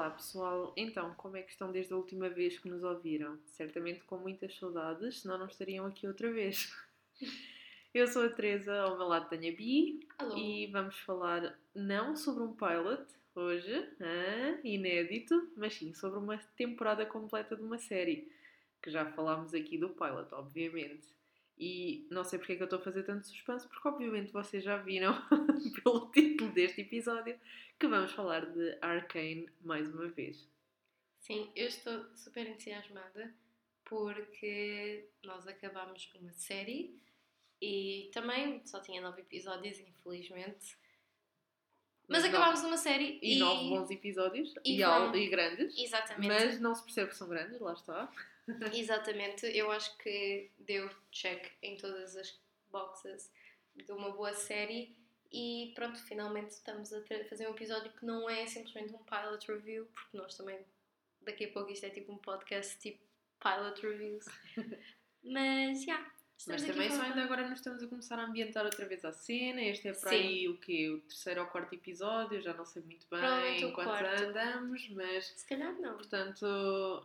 Olá pessoal, então como é que estão desde a última vez que nos ouviram? Certamente com muitas saudades, senão não estariam aqui outra vez. Eu sou a Teresa, ao meu lado tenho a Bi Alô. e vamos falar não sobre um pilot hoje, ah, inédito, mas sim sobre uma temporada completa de uma série, que já falámos aqui do pilot, obviamente. E não sei porque é que eu estou a fazer tanto suspense, porque obviamente vocês já viram pelo título deste episódio que vamos falar de Arcane mais uma vez. Sim, eu estou super entusiasmada porque nós acabámos uma série e também só tinha nove episódios, infelizmente. Mas, Mas acabámos uma série E, e. nove bons episódios e e, vão- e grandes, Exatamente. mas não se percebe que são grandes, lá está. Exatamente. Eu acho que deu check em todas as boxes de uma boa série. E pronto, finalmente estamos a fazer um episódio que não é simplesmente um pilot review, porque nós também, daqui a pouco, isto é tipo um podcast tipo pilot reviews. Mas, já. Mas também só ainda agora nos estamos a começar a ambientar outra vez à cena. Este é para Sim. aí o quê? O terceiro ou quarto episódio, já não sei muito bem quarto. andamos, mas Se calhar não. portanto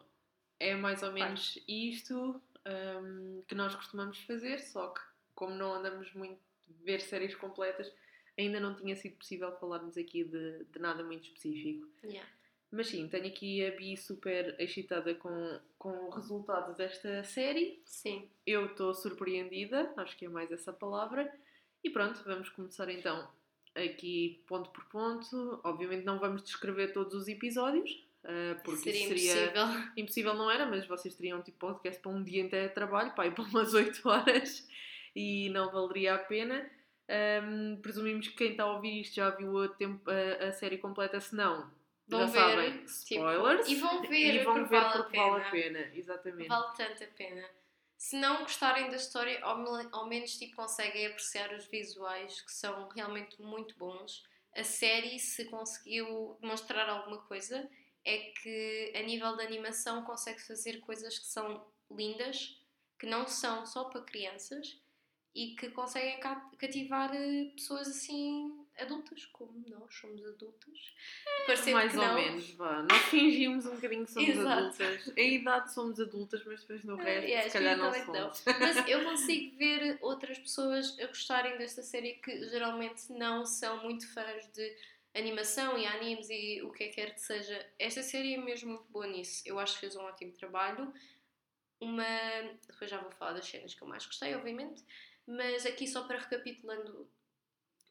é mais ou menos isto hum, que nós costumamos fazer, só que como não andamos muito a ver séries completas, ainda não tinha sido possível falarmos aqui de, de nada muito específico. Yeah. Mas sim, tenho aqui a Bi super excitada com, com o resultado desta série. Sim. Eu estou surpreendida, acho que é mais essa palavra. E pronto, vamos começar então aqui ponto por ponto. Obviamente não vamos descrever todos os episódios, ah, porque Seria seria impossível. impossível, não era, mas vocês teriam tipo podcast para um dia inteiro de trabalho, pá, e para umas 8 horas, e não valeria a pena. Ahm, presumimos que quem está a ouvir isto já viu a, tempo- a- a série completa, se não, Vão já ver, sabem, tipo, spoilers. e vão ver e vão porque ver vale a porque vale a pena. exatamente. Vale tanto a pena. Se não gostarem da história, ao, ao menos tipo, conseguem apreciar os visuais que são realmente muito bons. A série, se conseguiu demonstrar alguma coisa, é que a nível de animação consegue fazer coisas que são lindas, que não são só para crianças e que conseguem ca- cativar eh, pessoas assim adultas, como nós somos adultas. Parecendo Mais que ou não. menos, vá. Nós fingimos um bocadinho que somos Exato. adultas. A idade somos adultas, mas depois no Ah, resto, yeah, se calhar não somos. Mas eu consigo ver outras pessoas a gostarem desta série que geralmente não são muito fãs de animação e animes e o que é que quer que seja. Esta série é mesmo muito boa nisso. Eu acho que fez um ótimo trabalho. Uma... Depois já vou falar das cenas que eu mais gostei, obviamente. Mas aqui só para recapitulando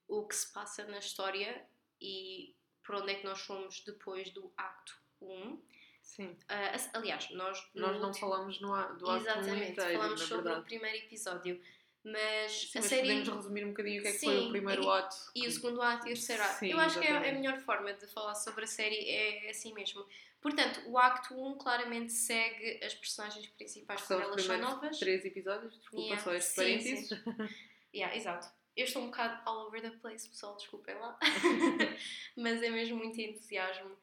o que se passa na história e por onde é que nós fomos depois do acto 1. Sim. Ah, aliás, nós, Nós não último- falamos no, do ato Exatamente, inteiro, falamos sobre verdade. o primeiro episódio. Mas Sim, a mas série podemos resumir um bocadinho o que é que foi Sim, o primeiro e- ato. e o segundo ato e o terceiro ato. Sim, Eu acho que é a exatamente. melhor forma de falar sobre a série é assim mesmo. Portanto, o acto 1 claramente segue as personagens principais São quando os elas são novas. três episódios, desculpa Yeah, só este sim, parênteses. Yeah, exato. Eu estou um bocado all over the place, pessoal, desculpem lá. Mas é mesmo muito entusiasmo.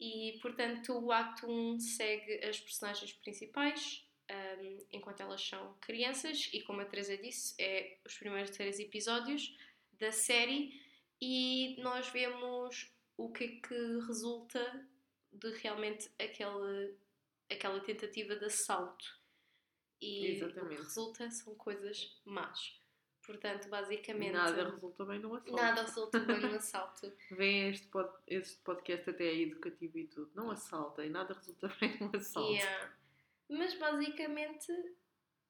E, portanto, o acto 1 segue as personagens principais um, enquanto elas são crianças. E, como a Teresa disse, é os primeiros três episódios da série. E nós vemos o que é que resulta de realmente aquela, aquela tentativa de assalto. E o Exatamente. que resulta são coisas más. Portanto, basicamente, Nada resultou bem no assalto. nada resulta bem no assalto. Vem este, pod, este podcast até aí educativo e tudo. Não assaltem, nada resulta bem no assalto. Yeah. Mas basicamente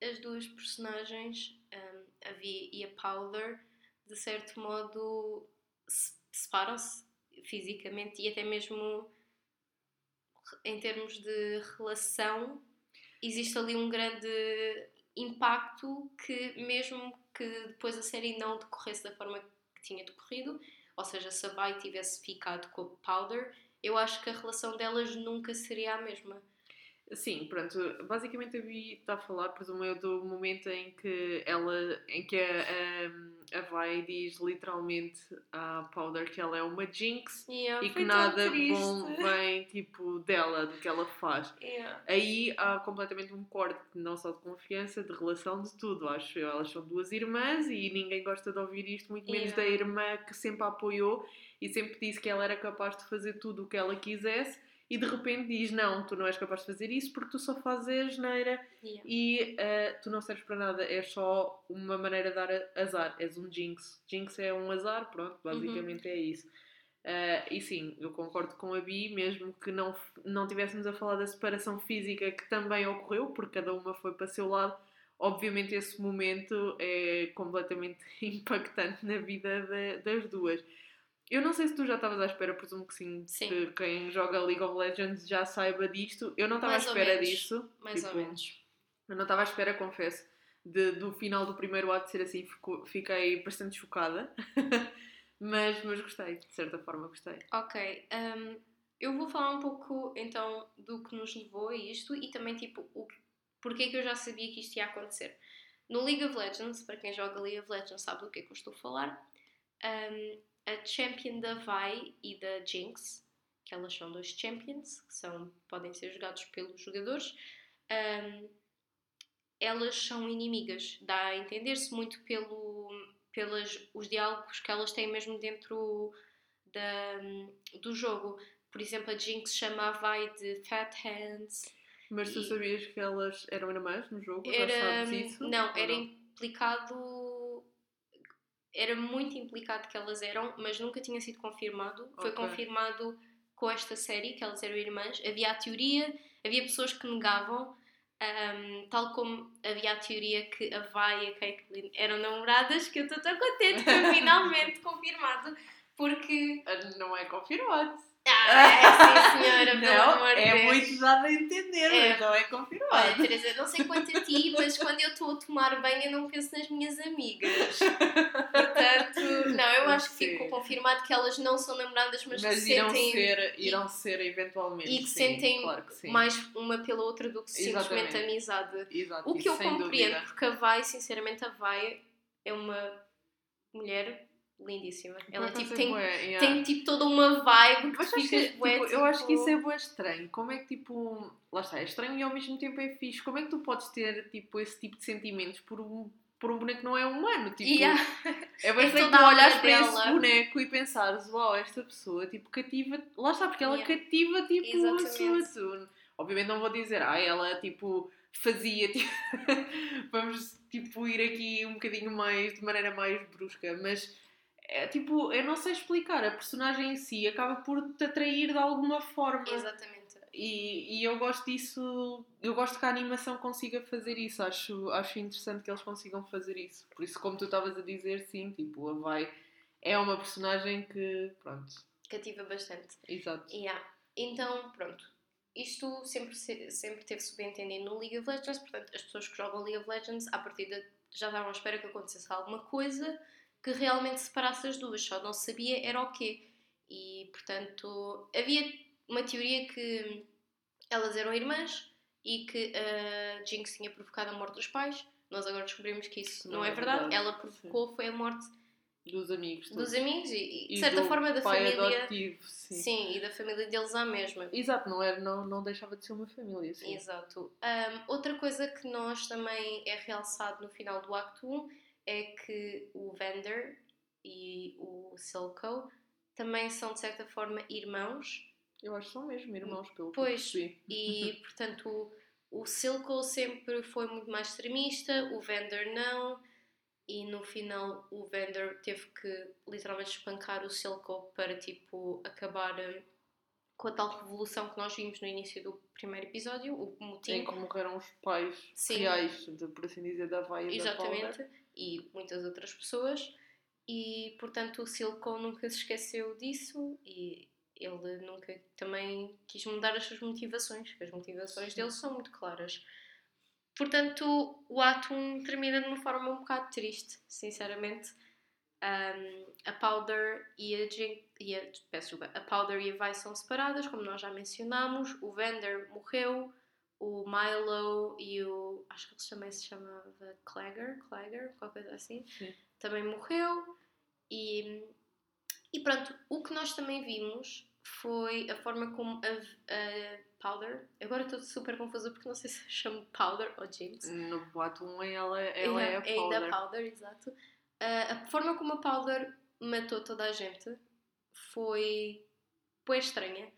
as duas personagens, um, a Vi e a Powder, de certo modo se- separam-se fisicamente e até mesmo em termos de relação existe ali um grande impacto que mesmo que depois a série não decorresse da forma que tinha decorrido, ou seja, se a Vi tivesse ficado com a Powder, eu acho que a relação delas nunca seria a mesma. Sim, pronto, basicamente a Vi está a falar, presumo eu, do momento em que ela, em que a, a, a Vi diz literalmente à Powder que ela é uma jinx Yeah, e que nada bom vem, tipo, dela, do que ela faz. Yeah. Aí há completamente um corte, não só de confiança, de relação, de tudo, acho eu. Elas são duas irmãs e ninguém gosta de ouvir isto, muito menos Yeah. da irmã que sempre a apoiou e sempre disse que ela era capaz de fazer tudo o que ela quisesse e de repente diz: Não, tu não és capaz de fazer isso porque tu só fazes asneira Yeah. e uh, tu não serves para nada, é só uma maneira de dar azar, és um jinx. Jinx é um azar, pronto, basicamente é isso. Uh, e sim, eu concordo com a Bi, mesmo que não, não tivéssemos a falar da separação física que também ocorreu, porque cada uma foi para o seu lado. Obviamente, esse momento é completamente impactante na vida da- das duas. Eu não sei se tu já estavas à espera, presumo que sim, Sim. que quem joga League of Legends já saiba disto. Eu não estava à espera menos. disso. Mais tipo, ou menos. eu não estava à espera, confesso, de- do final do primeiro ato ser assim. Fico- fiquei bastante chocada. mas, mas gostei, de certa forma gostei. Ok, hum, eu vou falar um pouco então do que nos levou a isto e também tipo o porque é que eu já sabia que isto ia acontecer. No League of Legends, para quem joga League of Legends sabe do que é que eu estou a falar, hum, a champion da Vi e da Jinx, que elas são dois champions, que são, podem ser jogados pelos jogadores, hum, elas são inimigas. Dá a entender-se muito pelo, pelos os diálogos que elas têm mesmo dentro da, do jogo. Por exemplo, a Jinx chama a Vi de Fat Hands. Mas tu E- sabias que elas eram irmãs no jogo? Era, sabes isso? não, Ou era implicado. Era muito implicado que elas eram, mas nunca tinha sido confirmado. Foi Ok. confirmado com esta série que elas eram irmãs. Havia a teoria, havia pessoas que negavam, ahm, tal como havia a teoria que a Vi e a Caitlyn eram namoradas, que eu estou tão contente que foi finalmente confirmado, porque. Ah, Não é confirmado. Ah, é sim, senhora, pelo não, amor de é Deus. muito dado a entender, É. mas não é Olha, confirmado. Teresa, não sei quanto a ti, mas quando eu estou a tomar banho eu não penso nas minhas amigas. Portanto, não, eu acho que Sim. ficou confirmado que elas não são namoradas, mas, Mas que irão sentem ser, irão ser eventualmente. e que sim, sentem claro que mais uma pela outra do que simplesmente Exatamente. amizade. Exato, O que eu compreendo, dúvida. porque a Vai, sinceramente, a Vai é uma mulher lindíssima. Ela Por acaso tipo, tem, yeah. tem tipo toda uma vibe que Mas tu acho ficas que, bué, tipo, eu acho que tipo- isso é bué estranho. Como é que tipo. Lá está, é estranho e ao mesmo tempo é fixe. Como é que tu podes ter tipo, esse tipo de sentimentos por um, por um boneco que não é humano? Tipo, Yeah. é bem É estranho tu a olhares para esse boneco e pensares, uau, esta pessoa tipo cativa. Lá está, porque ela Yeah. cativa tipo a. Exatamente. sua- Obviamente não vou dizer, ah, ela tipo fazia, tipo, vamos tipo ir aqui um bocadinho mais, de maneira mais brusca, mas é tipo, eu não sei explicar, a personagem em si acaba por te atrair de alguma forma. Exatamente. E, e eu gosto disso, eu gosto que a animação consiga fazer isso, acho, acho interessante que eles consigam fazer isso. Por isso, como tu estavas a dizer, sim, tipo, a Vai é uma personagem que, pronto, Cativa bastante. exato. Yeah. Então, pronto. Isto sempre, se- sempre teve subentendido no League of Legends, portanto, as pessoas que jogam League of Legends, à partida, já estavam à espera que acontecesse alguma coisa que realmente separasse as duas, só não sabia era o quê. E, portanto, havia uma teoria que elas eram irmãs e que a Jinx tinha provocado a morte dos pais. Nós agora descobrimos que isso não, é verdade. Ela provocou foi a morte Dos amigos. dos todos. amigos e, e, de certa forma, da família. adotivo, sim. Sim, e da família deles à mesma. Exato, não, era, não, não deixava de ser uma família, sim. Exato. Um, outra coisa que nós também é realçado no final do Acto 1 é que o Vander e o Silco também são de certa forma irmãos Eu acho que são mesmo irmãos, pelo que Pois. eu percebi. e portanto o, o Silco sempre foi muito mais extremista, o Vander não e no final o Vander teve que literalmente espancar o Silco para tipo acabar hum, com a tal revolução que nós vimos no início do primeiro episódio, o motim. Em que morreram os pais Sim. reais, de, por assim dizer, da Vai e da Powder. E muitas outras pessoas. E portanto o Silco nunca se esqueceu disso e ele nunca também quis mudar as suas motivações, que as motivações dele são muito claras. Portanto, o ato 1 termina de uma forma um bocado triste, sinceramente. Um, a Powder e a Jin, e a, peço a Powder e a Vi são separadas, como nós já mencionámos. O Vander morreu, o Milo e o. Acho que ele também se chamava Clagger, Clagger, qualquer coisa assim, Sim. também morreu. E, e pronto, o que nós também vimos foi a forma como a, a Powder. Agora estou super confusa porque não sei se chamo Powder ou Jinx. No boato 1 ela, ela é a É ainda Powder. Powder, exato. Ah, a forma como a Powder matou toda a gente foi, foi estranha.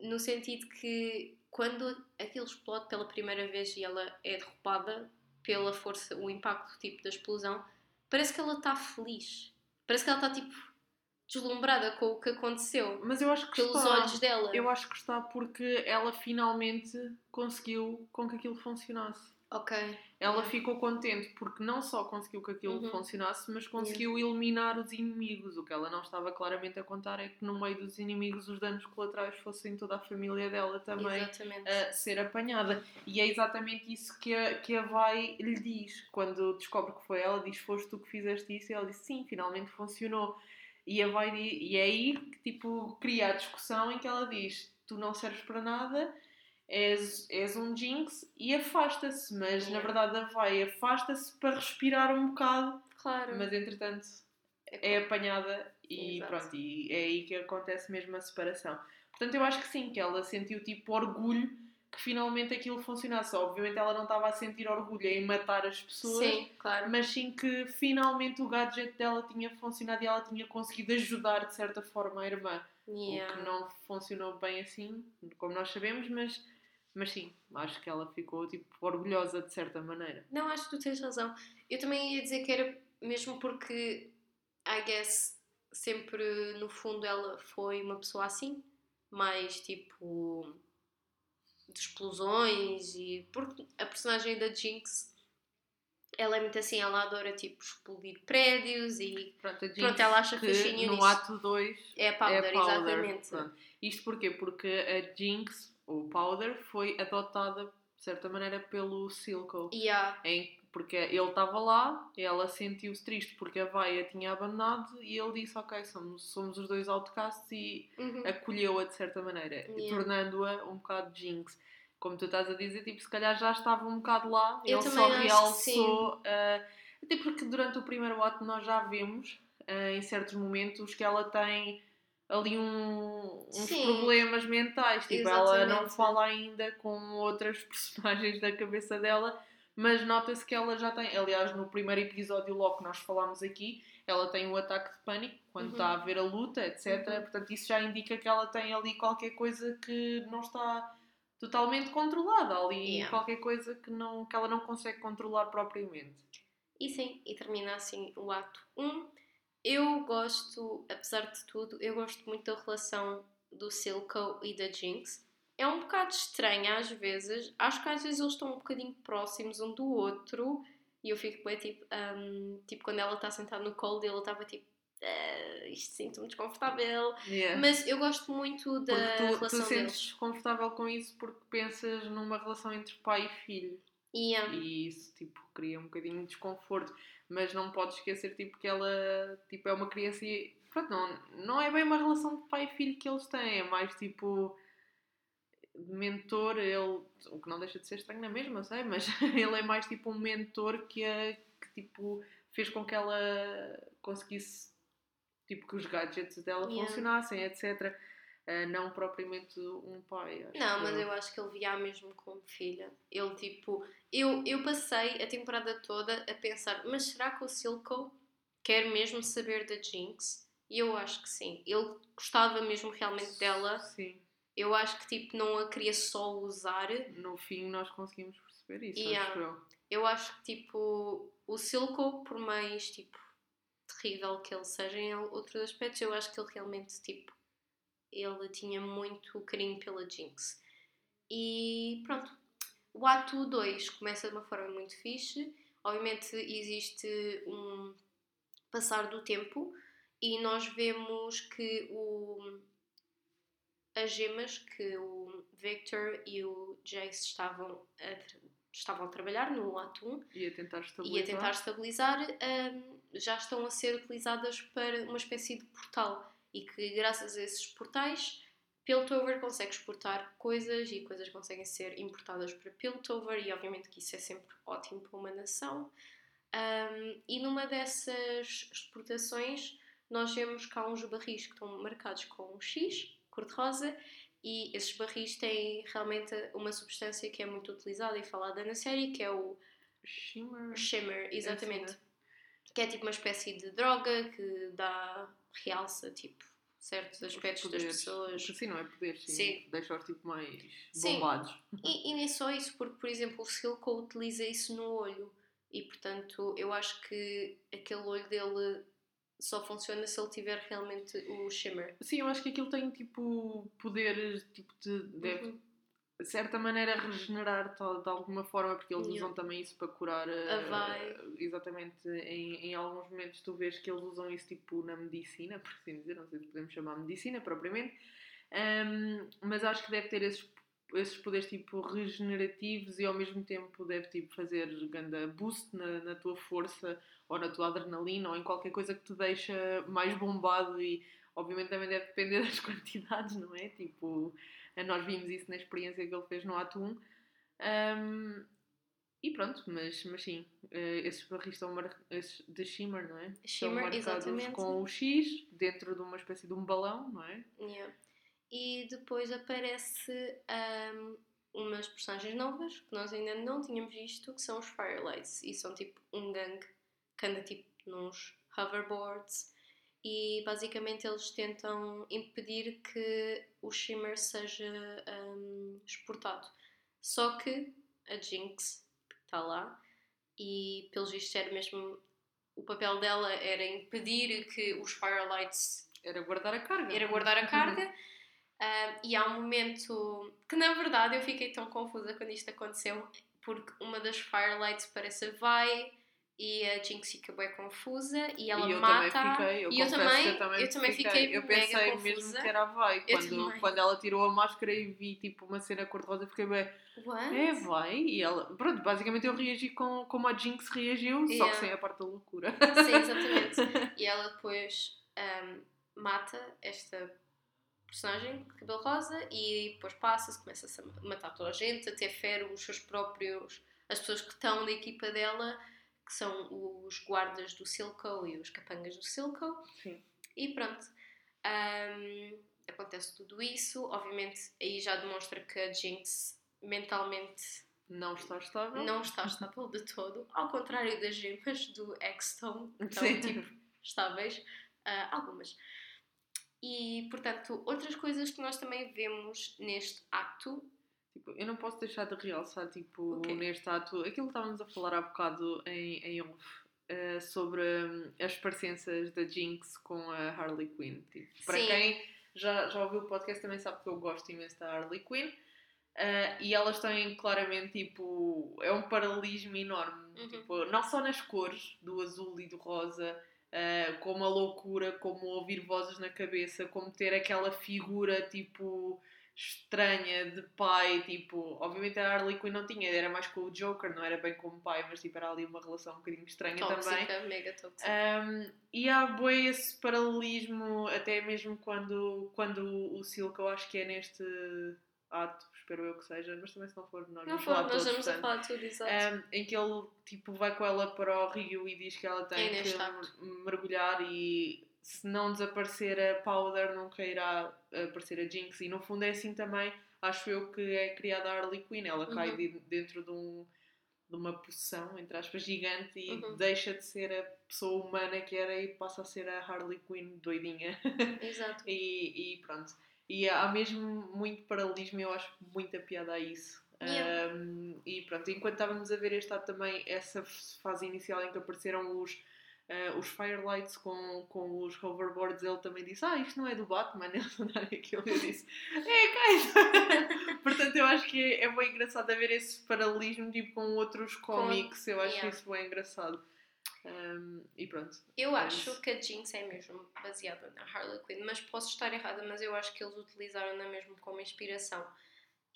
no sentido que quando aquilo explode pela primeira vez e ela é derrubada pela força, o impacto tipo da explosão, parece que ela está feliz. Parece que ela está tipo deslumbrada com o que aconteceu. Mas eu acho que pelos está. olhos dela. Eu acho que está porque ela finalmente conseguiu com que aquilo funcionasse. Ok. Ela Yeah. ficou contente porque não só conseguiu que aquilo Uhum. funcionasse, mas conseguiu eliminar os inimigos. O que ela não estava claramente a contar é que no meio dos inimigos os danos colaterais fossem toda a família dela também Exatamente. a ser apanhada. E é exatamente isso que a, que a Vai lhe diz. Quando descobre que foi ela, diz: Foste tu que fizeste isso? E ela diz: Sim, finalmente funcionou. E, a Vai, e é aí que tipo, cria a discussão em que ela diz: Tu não serves para nada, és, és um jinx e afasta-se. Mas na Yeah. verdade a Vai afasta-se para respirar um bocado, claro. mas entretanto É é apanhada e Exato. pronto, e é aí que acontece mesmo a separação. Portanto, eu acho que sim, que ela sentiu tipo orgulho que finalmente aquilo funcionasse. Obviamente ela não estava a sentir orgulho em matar as pessoas, Sim, claro. mas sim que finalmente o gadget dela tinha funcionado e ela tinha conseguido ajudar de certa forma a irmã. Yeah. O que não funcionou bem assim, como nós sabemos, mas, mas sim, acho que ela ficou tipo orgulhosa de certa maneira. Não, acho que tu tens razão. Eu também ia dizer que era mesmo porque, I guess, sempre no fundo ela foi uma pessoa assim, mais tipo de explosões e porque a personagem da Jinx ela é muito assim, ela adora tipo explodir prédios e Pronto, a Pronto, ela acha que fascínio no nisso. ato 2 é a Powder, é Powder. exatamente. Pronto. Isto porquê? Porque a Jinx, ou Powder, foi adotada de certa maneira pelo Silco. Há, Em, porque ele estava lá, ela sentiu-se triste porque a Vai a tinha abandonado e ele disse: Ok, somos, somos os dois outcasts e uhum, acolheu-a de certa maneira, Yeah. tornando-a um bocado Jinx. Como tu estás a dizer, tipo, se calhar já estava um bocado lá, Eu ele só realçou. ah, até porque durante o primeiro ato nós já vemos ah, em certos momentos que ela tem ali um- uns Sim. problemas mentais. Tipo, ela não Exatamente. fala ainda com outras personagens da cabeça dela, mas nota-se que ela já tem. Aliás, no primeiro episódio, logo que nós falámos aqui, ela tem um ataque de pânico quando Uhum. está a ver a luta, etc. Uhum. Portanto, isso já indica que ela tem ali qualquer coisa que não está totalmente controlada. Ali Yeah. qualquer coisa que, não, que ela não consegue controlar propriamente. E sim, e termina assim o ato 1. Eu gosto, apesar de tudo, eu gosto muito da relação do Silco e da Jinx. É um bocado estranha às vezes. Acho que às vezes eles estão um bocadinho próximos um do outro. E eu fico bem tipo, hum, tipo quando ela está sentada no colo dele, eu estava tipo, "Ah, isto sinto-me desconfortável. Yeah. Mas eu gosto muito da Porque tu, tu relação sentes deles. desconfortável com isso porque pensas numa relação entre pai e filho. Hum, E isso, tipo, cria um bocadinho de desconforto. Mas não podes esquecer, tipo, que ela, tipo, é uma criança e... Pronto, não, não é bem uma relação de pai e filho que eles têm. É mais, tipo... de Mentor, ele... O que não deixa de ser estranho na mesma, eu sei. Mas ele é mais, tipo, um mentor que, a, que tipo, fez com que ela conseguisse... Tipo, que os gadgets dela Yeah. funcionassem, etc. Ah, não propriamente um pai. Não, mas eu acho que ele via mesmo como filha. Ele, tipo, eu, eu passei a temporada toda a pensar, mas será que o Silco quer mesmo saber da Jinx? E eu acho que sim. Ele gostava mesmo realmente dela. Sim. Eu acho que, tipo, não a queria só usar. no fim nós conseguimos perceber isso, Yeah. acho eu. Eu acho que, tipo, o Silco, por mais, tipo, terrível que ele seja em outros aspectos, eu acho que ele realmente, tipo, ele tinha muito carinho pela Jinx. E pronto, o ato 2 começa de uma forma muito fixe. Obviamente existe um passar do tempo e nós vemos que o, as gemas que o Victor e o Jace estavam a, estavam a trabalhar no ato 1 E a tentar estabilizar. e a tentar estabilizar, hum, já estão a ser utilizadas para uma espécie de portal. E que, graças a esses portais, Piltover consegue exportar coisas e coisas conseguem ser importadas para Piltover, e obviamente que isso é sempre ótimo para uma nação. Hum, e numa dessas exportações, nós vemos há uns barris que estão marcados com um X, cor-de-rosa, e esses barris têm realmente uma substância que é muito utilizada e falada na série, que é o Shimmer. Shimmer, exatamente. Essa, Que é tipo uma espécie de droga que dá realça, tipo, certos Os aspectos das pessoas. Sim, não é poder, sim. Sim. Deixa-os tipo mais Sim. bombados. E, e nem só isso, porque, por exemplo, o Silco utiliza isso no olho. E, portanto, eu acho que aquele olho dele só funciona se ele tiver realmente o shimmer. Sim, eu acho que aquilo tem tipo poderes, tipo, de, deve Uhum. De certa maneira regenerar de, de alguma forma, porque eles Yeah. usam também isso para curar. eh, A vai. Exatamente, em, em alguns momentos tu vês que eles usam isso tipo na medicina, por assim dizer, não sei se podemos chamar medicina propriamente, Ahm, mas acho que deve ter esses, esses poderes tipo regenerativos e ao mesmo tempo deve tipo fazer ganda boost na, na tua força ou na tua adrenalina ou em qualquer coisa que te deixa mais bombado e obviamente também deve depender das quantidades, não é? Tipo, nós vimos isso na experiência que ele fez no 1. Ahm, e pronto, mas, mas sim, eh, esses barris estão mar... esses de shimmer, não é? Estão Shimmer, marcados exatamente. com o X dentro de uma espécie de um balão, não é? Yeah. E depois aparece ahm, umas personagens novas que nós ainda não tínhamos visto, que são os Firelights. E são tipo um gangue que anda tipo nos hoverboards. E basicamente eles tentam impedir que o Shimmer seja ahm, exportado. Só que a Jinx está lá e pelos vistos era mesmo o papel dela era impedir que os Firelights Era guardar a carga. era guardar a carga. Ah, e há um momento que, na verdade, eu fiquei tão confusa quando isto aconteceu, porque uma das Firelights parece vai e a Jinx fica bem confusa e ela e eu mata. também fiquei, eu e eu também- eu também, eu também fiquei eu mega pensei confusa. mesmo que era a Vai, Eu quando, quando ela tirou a máscara e vi tipo uma cena cor-de-rosa, fiquei bem, What? é Vai, e ela, pronto, basicamente eu reagi com, como a Jinx reagiu, só que Yeah. sem a parte da loucura. Sim, exatamente. E ela depois ahm, mata esta personagem de cabelo rosa e depois passa-se, começa-se a matar toda a gente, até fere os seus próprios, as pessoas que estão da equipa dela, que são os guardas do Silco e os capangas do Silco. Sim. E pronto. Ahm, acontece tudo isso. Obviamente, aí já demonstra que a Jinx mentalmente Não está estável. não está estável de todo, ao contrário das gemas do X-Stone, que estão Sim. tipo estáveis, ah, algumas. E portanto, outras coisas que nós também vemos neste ato, Tipo, eu não posso deixar de realçar, tipo, O quê? neste ato, aquilo que estávamos a falar há bocado em, em off, eh, sobre hum, as parecenças da Jinx com a Harley Quinn. Tipo, para Sim. quem já, já ouviu o podcast também sabe que eu gosto imenso da Harley Quinn. eh, e elas têm claramente, tipo, é um paralelismo enorme. Uhum. Tipo, não só nas cores, do azul e do rosa, eh, como a loucura, como ouvir vozes na cabeça, como ter aquela figura, tipo, estranha de pai, tipo, obviamente a Harley Quinn não tinha, era mais com o Joker, não era bem como pai, mas tipo, era ali uma relação um bocadinho estranha também. tóxica, mega tóxica. Um, e há bem esse paralelismo, até mesmo quando, quando o Silco, eu acho que é neste ato, espero eu que seja, mas também se não for, nós não falar nós todos, vamos a portanto. falar tudo, exato. Um, em que ele tipo, vai com ela para o rio e diz que ela tem É que mergulhar e se não desaparecer a Powder nunca irá aparecer a Jinx e no fundo é assim também acho eu que é criada a Harley Quinn ela cai Uhum. de- dentro de, um, de uma poção entre aspas gigante e Uhum. deixa de ser a pessoa humana que era e passa a ser a Harley Quinn doidinha Exato. e, e pronto. E há mesmo muito paralelismo eu acho muita piada a isso. Yeah. Um, e pronto, enquanto estávamos a ver este lado também, essa fase inicial em que apareceram os, uh, os Firelights com, com os hoverboards, ele também disse: Ah, isto não é do Batman, eles andaram aquilo. Eu disse: É, cara! Portanto, eu acho que é, é bem engraçado haver esse paralelismo tipo, com outros cómics, eu acho yeah. isso bem engraçado. Um, e pronto. Eu É acho isso. que a Jinx é mesmo baseada na Harley Quinn, mas posso estar errada, mas eu acho que eles utilizaram-na mesmo como inspiração.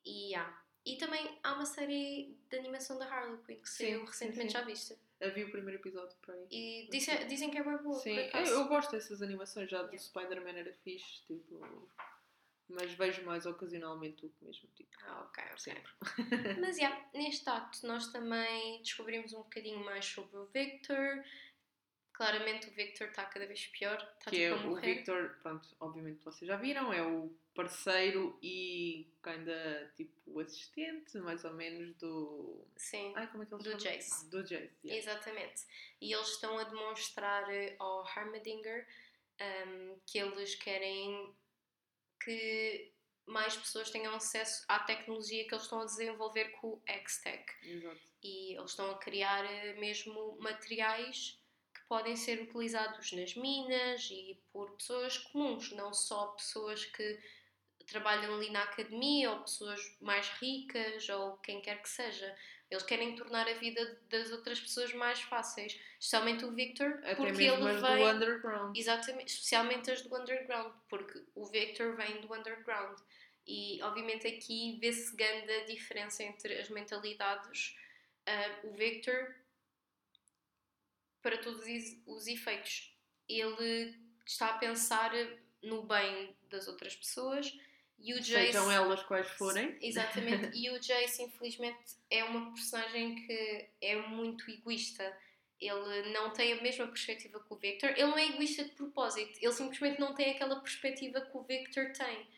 E há. E também há uma série de animação da Harley Quinn que saiu Sim, recentemente, sim, já viste? Havia o primeiro episódio para aí. E dizem, dizem que é bem boa, Sim, por eu, eu gosto dessas animações já do Yeah. Spider-Man era fixe, tipo, mas vejo mais ocasionalmente o mesmo tipo. Ah, ok, ok. Sempre. Mas, já, neste acto nós também descobrimos um bocadinho mais sobre o Victor. Claramente o Victor está cada vez pior, está que é tipo a o. Victor, pronto, obviamente vocês já viram, é o parceiro e ainda tipo assistente, mais ou menos, do. Sim, Ai, como é que ele Do chama? Jace. Do Jace, yeah. exatamente. E eles estão a demonstrar eh, ao Harmadinger um, que eles querem que mais pessoas tenham acesso à tecnologia que eles estão a desenvolver com o X-Tech. E eles estão a criar eh, mesmo materiais que podem ser utilizados nas minas e por pessoas comuns, não só pessoas que trabalham ali na academia ou pessoas mais ricas ou quem quer que seja. Eles querem tornar a vida das outras pessoas mais fáceis, especialmente o Victor, Até porque mesmo ele as vem do underground. Exatamente, especialmente as do underground, porque o Victor vem do underground. E obviamente aqui vê-se grande a diferença entre as mentalidades. Uh, o Victor, para todos os efeitos, ele está a pensar no bem das outras pessoas e o Jace, Sejam elas quais forem. Exatamente. E o Jace, infelizmente, é uma personagem que é muito egoísta. Ele não tem a mesma perspectiva que o Victor. Ele não é egoísta de propósito. Ele simplesmente não tem aquela perspectiva que o Victor tem.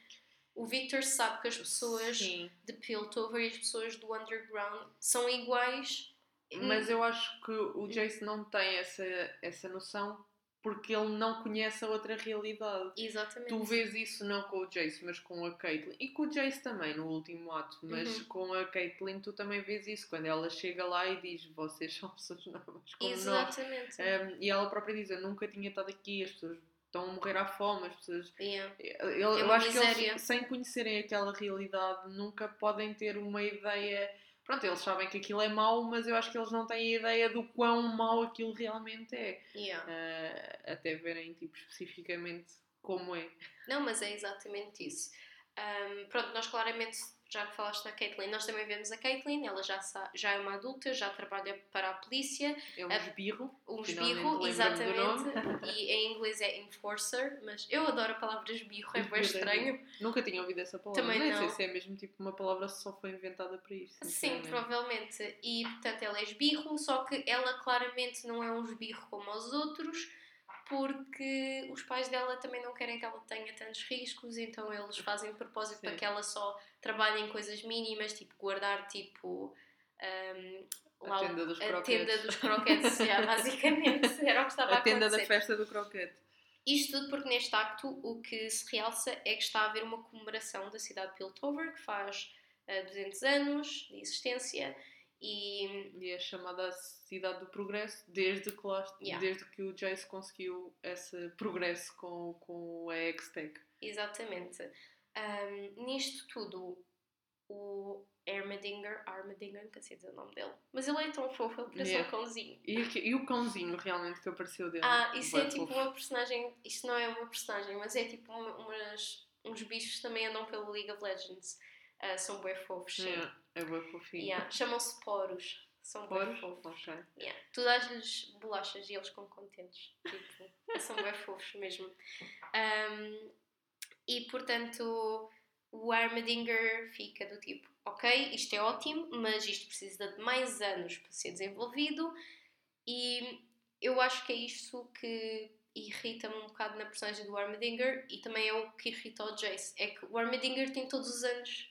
O Victor sabe que as pessoas Sim. de Piltover e as pessoas do Underground são iguais. Mas eu acho que o Jace não tem essa, essa noção porque ele não conhece a outra realidade. Exatamente. Tu vês isso não com o Jace, mas com a Caitlyn. E com o Jace também, no último ato. Mas Uhum. com a Caitlyn tu também vês isso. Quando ela chega lá e diz, vocês são pessoas normais como nós. Exatamente. Um, e ela própria diz, eu nunca tinha estado aqui, as pessoas estão a morrer à fome, as pessoas... Yeah. Eu, eu É acho que miséria. eles, sem conhecerem aquela realidade, nunca podem ter uma ideia... Pronto, eles sabem que aquilo é mau, mas eu acho que eles não têm ideia do quão mau aquilo realmente é. Yeah. Uh, até verem, tipo, especificamente como é. Não, mas é exatamente isso. Ahm, pronto, nós claramente, já que falaste da Caitlyn, nós também vemos a Caitlyn, ela já, já é uma adulta, já trabalha para a polícia, É um esbirro. um esbirro, exatamente, e em inglês é enforcer, mas eu adoro a palavra esbirro, é bem estranho. Nunca tinha ouvido essa palavra. Também Nem não. sei se é mesmo tipo uma palavra que só foi inventada para isto. Sim, provavelmente. E portanto ela é esbirro, só que ela claramente não é um esbirro como os outros, porque os pais dela também não querem que ela tenha tantos riscos, então eles fazem de propósito para Sim. que ela só trabalhe em coisas mínimas, tipo guardar tipo ahm, A tenda dos a croquetes. tenda dos croquetes, já, basicamente era o que estava a, A tenda da festa do croquete. Isto tudo porque neste acto o que se realça é que está a haver uma comemoração da cidade de Piltover, que faz ah, 200 anos de existência e E é chamada a cidade do progresso desde que, lá, Yeah. desde que o Jace conseguiu esse progresso com, com a X-Tech. Exatamente. Ahm, nisto tudo, o Armadinger, Armadinger, nunca sei dizer o nome dele, mas ele é tão fofo, ele parece Yeah. um cãozinho. E, e o cãozinho realmente que apareceu dele. Ah, isso é tipo fofo. uma personagem, isto não é uma personagem, mas é tipo uma- umas, uns bichos que também andam pelo League of Legends. Ah, são bem fofos, sim. Yeah, é bem fofinho. Yeah, Chamam-se poros. São bem Poros? fofos. Ok. Yeah. Tu dás-lhes bolachas e eles ficam contentes. Tipo, são bem fofos mesmo. Um, e portanto, o Armadinger fica do tipo: ok, isto é ótimo, mas isto precisa de mais anos para ser desenvolvido. E eu acho que é isto que irrita-me um bocado na personagem do Armadinger e também é o que irrita o Jace. É que o Armadinger tem todos os anos.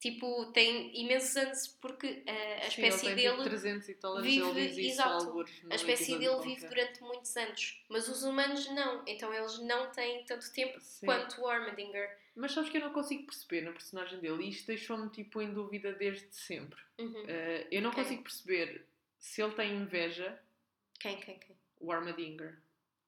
Tipo, tem imensos anos porque a espécie ele tem, tipo, dele 300 e tal vive- exato. algures num a espécie dele vive qualquer. durante muitos anos, mas os humanos não, então eles não têm tanto tempo Sim. quanto o Armadinger. Mas sabes que eu não consigo perceber na personagem dele e isto deixou-me tipo em dúvida desde sempre. Uhum. Eh, eu não Ok. consigo perceber se ele tem inveja, Quem, quem, quem? o Armadinger,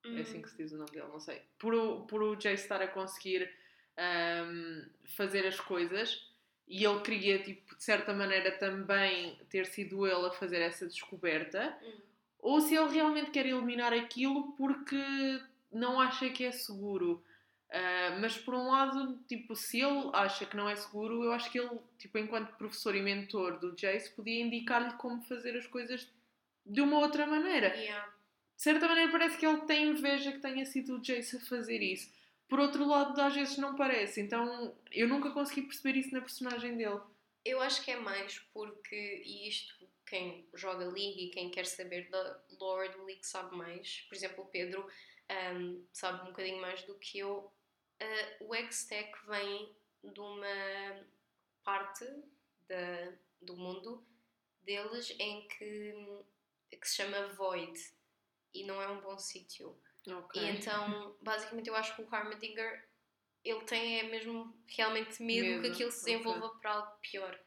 é Hum. assim que se diz o nome dele, não sei. Por o, por o Jace estar a conseguir ahm, fazer as coisas e ele queria, tipo, de certa maneira também ter sido ele a fazer essa descoberta, Hum. ou se ele realmente quer eliminar aquilo porque não acha que é seguro. Ah, mas por um lado, tipo, se ele acha que não é seguro, eu acho que ele, tipo, enquanto professor e mentor do Jace, podia indicar-lhe como fazer as coisas de uma outra maneira. Yeah. De certa maneira parece que ele tem inveja que tenha sido o Jace a fazer isso. Por outro lado, às vezes não parece. Então, eu nunca consegui perceber isso na personagem dele. Eu acho que é mais porque, e isto quem joga League e quem quer saber da lore do League sabe mais, por exemplo, o Pedro ahm, sabe um bocadinho mais do que eu. Ah, o X-Tech vem de uma parte da, do mundo deles em que, que se chama Void e não é um bom sítio. Ok. E então, basicamente, eu acho que o Harmadinger ele tem é mesmo realmente medo, que Medo, aquilo se desenvolva para algo pior.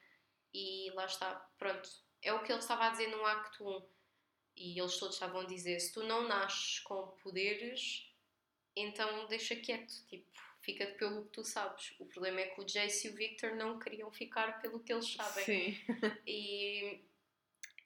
E lá está, pronto. É o que ele estava a dizer no acto 1. E eles todos estavam a dizer: se tu não nasces com poderes, então deixa quieto. Tipo, fica pelo que tu sabes. O problema é que o Jace e o Victor não queriam ficar pelo que eles sabem. Sim. E.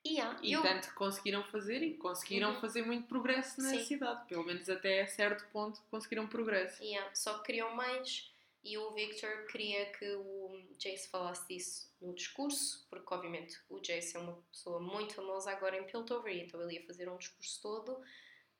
E, yeah, E eu, tanto conseguiram fazer e conseguiram Uhum. fazer muito progresso na Sim. cidade. Pelo menos até certo ponto conseguiram progresso. Yeah, só que queriam mais e o Victor queria que o Jace falasse disso no discurso, porque obviamente o Jace é uma pessoa muito famosa agora em Piltover, então ele ia fazer um discurso todo,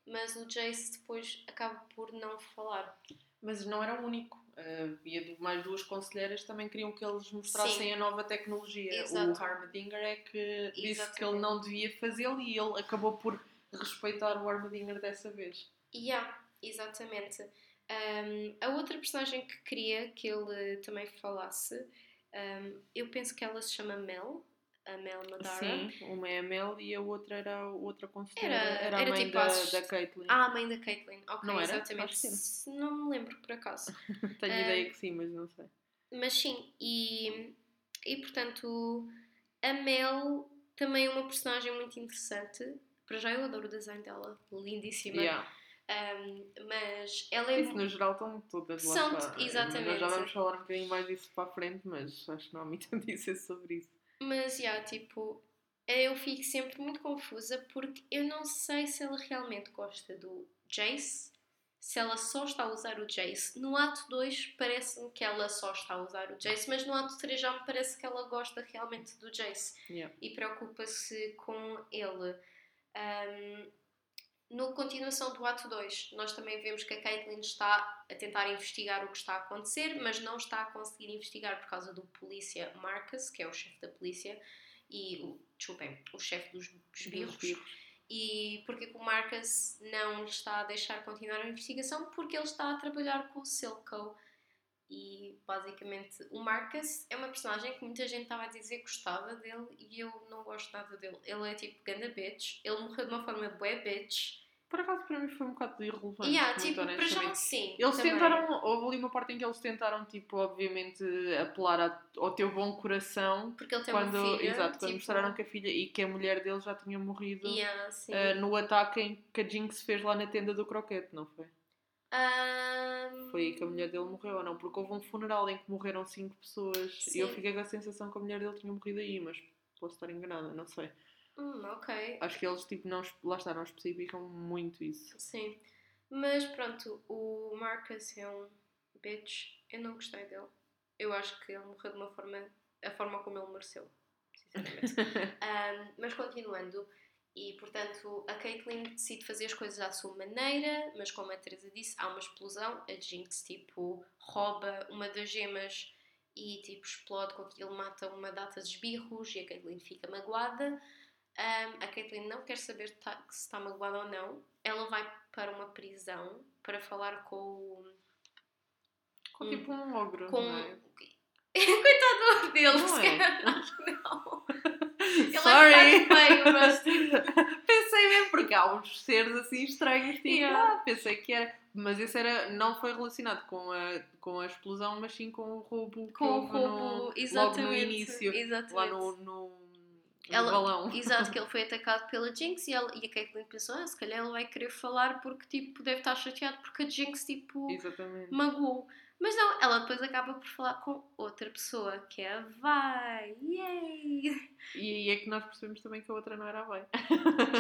mas o Jace depois acaba por não falar. Mas não era o único. Havia du- mais duas conselheiras também queriam que eles mostrassem Sim. a nova tecnologia. Exato. O Harmadinger é que disse que ele Exatamente. não devia fazê-lo e ele acabou por respeitar o Harmadinger dessa vez. Yeah, exatamente. Um, a outra personagem que queria que ele também falasse, um, eu penso que ela se chama Mel, a Mel Madara. Sim, uma é a Mel e a outra era a outra conselheira. Era- Era, a era mãe tipo da, as- da Caitlyn. Ah, a mãe da Caitlyn. Ok, Não exatamente. Não me lembro, por acaso. Tenho ah, ideia que sim, mas não sei. Mas sim, e, e portanto, a Mel também é uma personagem muito interessante. Para já eu adoro o design dela, lindíssima. Yeah. Um, mas ela é. Isso no geral estão todas lá São- exatamente. Nós já vamos falar um bocadinho mais disso para a frente, mas acho que não há muito a dizer sobre isso. Mas, já, tipo, eu fico sempre muito confusa porque eu não sei se ela realmente gosta do Jace, se ela só está a usar o Jace. No ato 2 parece-me que ela só está a usar o Jace, mas no ato 3 já me parece que ela gosta realmente do Jace Yeah. e preocupa-se com ele. Um, no continuação do ato 2, nós também vemos que a Caitlyn está a tentar investigar o que está a acontecer, mas não está a conseguir investigar por causa do polícia Marcus, que é o chefe da polícia, e o, desculpem, o chefe dos esbirros. Dos. E porque que o Marcus não está a deixar continuar a investigação? Porque ele está a trabalhar com o Silco. E basicamente o Marcus é uma personagem que muita gente estava a dizer que gostava dele e eu não gosto nada dele. Ele é tipo ganda bitch, ele morreu de uma forma bué bitch. Por acaso para mim foi um bocado irrelevante. E yeah, muito tipo, para já sim. Eles também. tentaram, houve ali uma parte em que eles tentaram, tipo, obviamente, apelar a- ao teu bom coração Porque ele tem quando, uma filha. exato, quando tipo, mostraram que a filha e que a mulher dele já tinha morrido Yeah, eh, no ataque em que a Jinx fez lá na tenda do croquete, não foi? Ahm, Foi aí que a mulher dele morreu ou não? Porque houve um funeral em que morreram cinco pessoas e eu Sim. fiquei com a sensação que a mulher dele tinha morrido aí, mas posso estar enganada, não sei. hum, ok. Acho que eles, tipo, não, lá está, não especificam muito isso. Sim. Mas pronto, o Marcus é um bitch. Eu não gostei dele. Eu acho que ele morreu de uma forma. a forma como ele mereceu. Sinceramente. Ahm, mas continuando. E portanto, a Caitlyn decide fazer as coisas à sua maneira, mas como a Teresa disse, há uma explosão. A Jinx, tipo, rouba uma das gemas e, tipo, explode com ele mata uma data de esbirros e a Caitlyn fica magoada. Ahm, a Caitlyn não quer saber ta- se está magoada ou não. Ela vai para uma prisão para falar com o. Com Hum. tipo um ogro, Com... não é? Coitado dele, Não se é? calhar não. Ele Sorry! é um feio, mas tipo, pensei mesmo, porque há uns seres assim estranhos, tipo, Yeah. ah, pensei que era. Mas esse era, não foi relacionado com a, com a explosão, mas sim com o roubo que com o houve no- roubo, logo exatamente. no início, exatamente. lá no, no, Ela- balão. Exato, que ele foi atacado pela Jinx e, ela, e a Caitlyn pensou, ah, se calhar ele vai querer falar porque tipo, deve estar chateado porque a Jinx tipo, Exatamente. magoou. Mas não, ela depois acaba por falar com outra pessoa, que é a Vai. Yay! E aí é que nós percebemos também que a outra não era a Vai.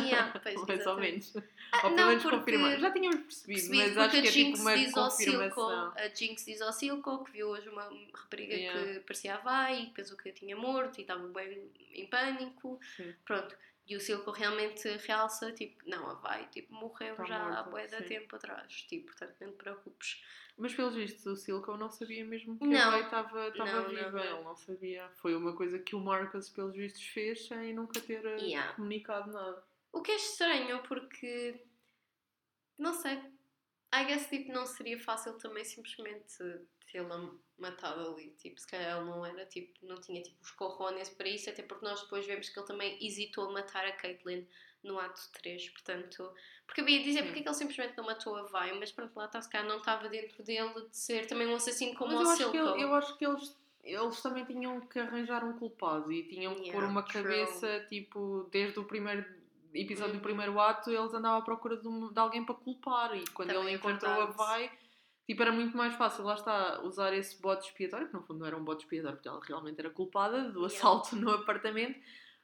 Yeah, pois, Mais ou menos. Ou Ah, pelo não, menos confirmar. Já tínhamos percebido, Percebido, mas acho a que é Jinx tipo uma diz Silco, a Jinx diz ao Silco que viu hoje uma rapariga Yeah. que parecia a Vai e que pensou que eu tinha morto e estava bem em pânico. Sim. Pronto. E o Silco realmente realça, tipo, não, a Vai, tipo, morreu Tá já há morta, bué de sim. tempo atrás. Tipo, portanto, não te preocupes. Mas pelos vistos, o Silco não sabia mesmo que Não. a Vai estava estava Não, não, viva. não. Ele não sabia. Foi uma coisa que o Marcus, pelos vistos, fez sem nunca ter eh, Yeah. comunicado nada. O que é estranho, porque, não sei, I guess, tipo, não seria fácil também simplesmente tê-la matado ali. Tipo, se calhar ele não era, tipo, não tinha, tipo, os corrones para isso, até porque nós depois vemos que ele também hesitou a matar a Caitlyn no ato 3, portanto... Porque eu ia dizer porque é que ele simplesmente não matou a Vai, mas pronto, lá está, se calhar não estava dentro dele de ser também um assassino como Mas o eu Silco. ele- eu acho que eles, eles também tinham que arranjar um culpado e tinham que pôr Yeah, uma true. cabeça, tipo, desde o primeiro episódio Uhum. do primeiro ato, eles andavam à procura de, um- de alguém para culpar e quando Também ele é encontrou a. Vai, tipo, era muito mais fácil, lá está, usar esse bode expiatório, que no fundo não era um bode expiatório, porque ela realmente era culpada do Yeah. assalto no apartamento,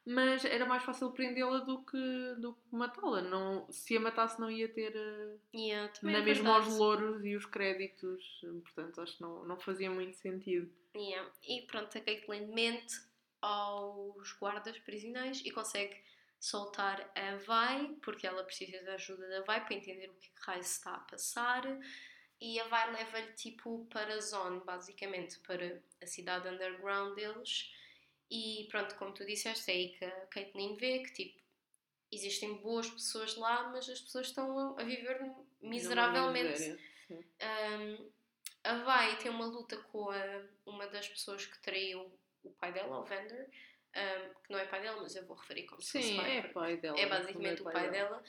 mas era mais fácil prendê-la do que, do que matá-la. Não, se a matasse não ia ter... eh, Yeah, também na é mesma os louros e os créditos, portanto acho que não, não fazia muito sentido. Yeah. E pronto, a Caitlyn mente aos guardas prisioneiros e consegue soltar a Vai, porque ela precisa da ajuda da Vai para entender o que raio se está a passar. E a Vai leva-lhe tipo para a zone, basicamente, para a cidade underground deles. E pronto, como tu disseste, é aí que a Caitlyn vê que tipo existem boas pessoas lá, mas as pessoas estão a viver miseravelmente. Sim. Um, a Vai tem uma luta com a- uma das pessoas que traiu o pai dela, o Vander, um, que não é pai dela, mas eu vou referir como se fosse Sim, pai. é pai dela. é fundo basicamente é o pai dela.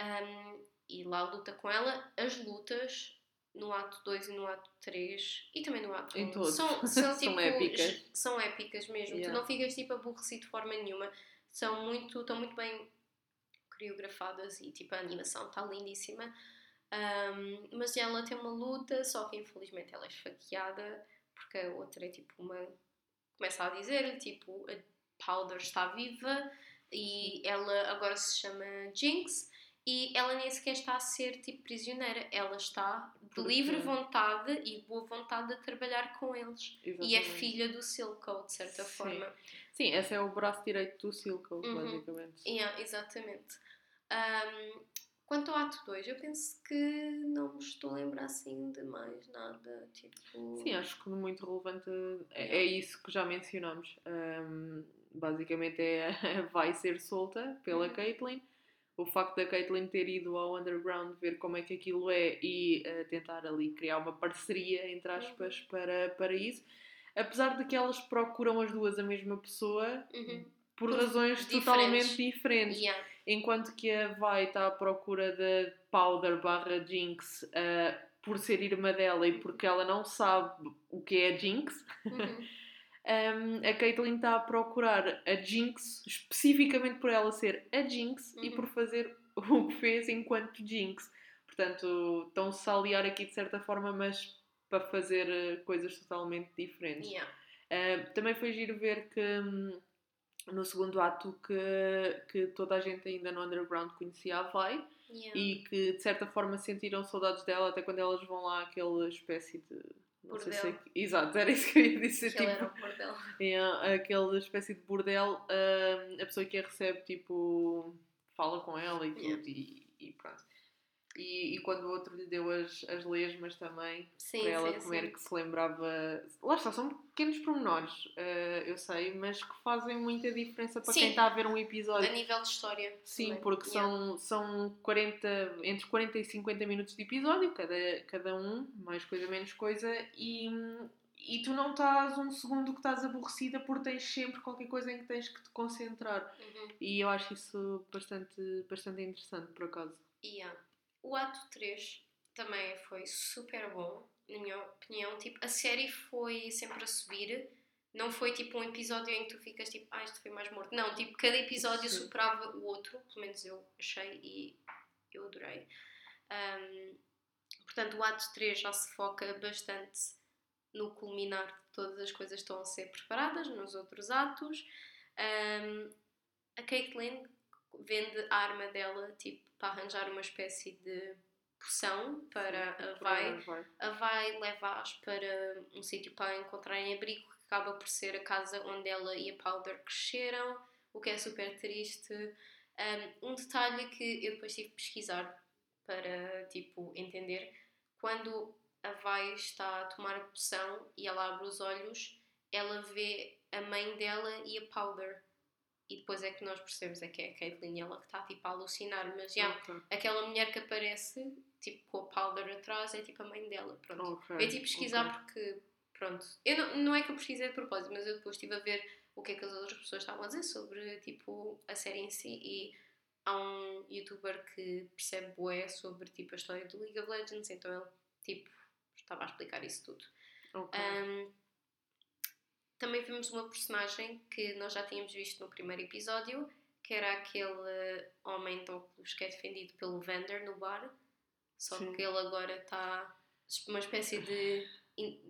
Um, e lá luta com ela. As lutas no ato 2 e no ato 3 e também no ato Em 1 todos. são, são, São tipo, épicas. São épicas mesmo. Yeah. Tu não ficas tipo aborrecido de forma nenhuma. São muito, estão muito bem coreografadas e tipo a animação está lindíssima. Um, mas ela tem uma luta, só que infelizmente ela é esfaqueada porque a outra é tipo uma. começa a dizer tipo a Powder está viva e ela agora se chama Jinx e ela nem sequer está a ser tipo prisioneira, ela está de Porque- livre vontade e de boa vontade a trabalhar com eles. E é Exatamente. filha do Silco, de certa Sim. forma. Sim, esse é o braço direito do Silco, Uhum. basicamente. Yeah, exatamente. Um, quanto ao ato 2, eu penso que não me estou a lembrar assim de mais nada. Tipo. Sim, acho que muito relevante é, Yeah. é isso que já mencionamos. Ahm, basicamente é vai ser solta pela Uhum. Caitlyn. O facto da Caitlyn ter ido ao underground ver como é que aquilo é e eh, tentar ali criar uma parceria, entre aspas, Uhum. para, para isso. Apesar de que elas procuram as duas a mesma pessoa Uhum. por, Por razões diferentes. totalmente diferentes. Yeah. Enquanto que a Vai está à procura da Powder barra Jinx ah, por ser irmã dela e porque ela não sabe o que é a Jinx, Uhum. um, a Caitlyn está a procurar a Jinx especificamente por ela ser a Jinx e Uhum. por fazer o que fez enquanto Jinx. Portanto, estão-se a aliar aqui de certa forma, mas para fazer eh, coisas totalmente diferentes. Yeah. Uh, também foi giro ver que hum, no segundo ato que, que toda a gente ainda no underground conhecia a Vai Yeah. e que de certa forma sentiram saudades dela até quando elas vão lá àquela espécie de sei se é, Bordel. exato, era isso que eu ia dizer tipo, era o bordel. aquela espécie de bordel hum, a pessoa que a recebe tipo fala com ela e tudo Yeah. e, e pronto e, e quando o outro lhe deu as, as lesmas também Sim, para ela sim, comer sim. que se lembrava. Lá está, são pequenos pormenores, eh, eu sei, mas que fazem muita diferença para quem está a ver um episódio. A nível de história. Sim, também. porque Yeah. são, são 40, entre 40 e 50 minutos de episódio, cada, cada um, mais coisa, menos coisa, e, e tu não estás um segundo que estás aborrecida porque tens sempre qualquer coisa em que tens que te concentrar. Uhum. E eu acho isso bastante, bastante interessante, por acaso. Yeah. O ato 3 também foi super bom, na minha opinião. Tipo, a série foi sempre a subir. Não foi tipo um episódio em que tu ficas tipo, ah, isto foi mais morto. Não, tipo, cada episódio Sim. superava o outro, pelo menos eu achei e eu adorei. Um, portanto, o ato 3 já se foca bastante no culminar de todas as coisas que estão a ser preparadas nos outros atos. Um, a Caitlyn vende a arma dela tipo, para arranjar uma espécie de poção para a Vai. Vai. A Vai leva-as para um sítio para encontrarem abrigo que acaba por ser a casa onde ela e a Powder cresceram, o que é super triste. Um, um detalhe que eu depois tive que pesquisar para tipo entender quando a Vai está a tomar a poção e ela abre os olhos, ela vê a mãe dela e a Powder. E depois é que nós percebemos é que é a Caitlyn ela que está tipo a alucinar, mas já, Ok, aquela mulher que aparece tipo com a Powder atrás é tipo a mãe dela, pronto. ok, Eu tive pesquisar ok. porque, pronto, eu não, não é que eu pesquisei de propósito, mas eu depois estive a ver o que é que as outras pessoas estavam a dizer sobre, tipo, a série em si e há um youtuber que percebe bué sobre tipo, a história do League of Legends, então ele tipo, estava a explicar isso tudo. Um, também vimos uma personagem que nós já tínhamos visto no primeiro episódio, que era aquele homem de óculos que é defendido pelo Vander no bar, só Sim. que ele agora está uma espécie de,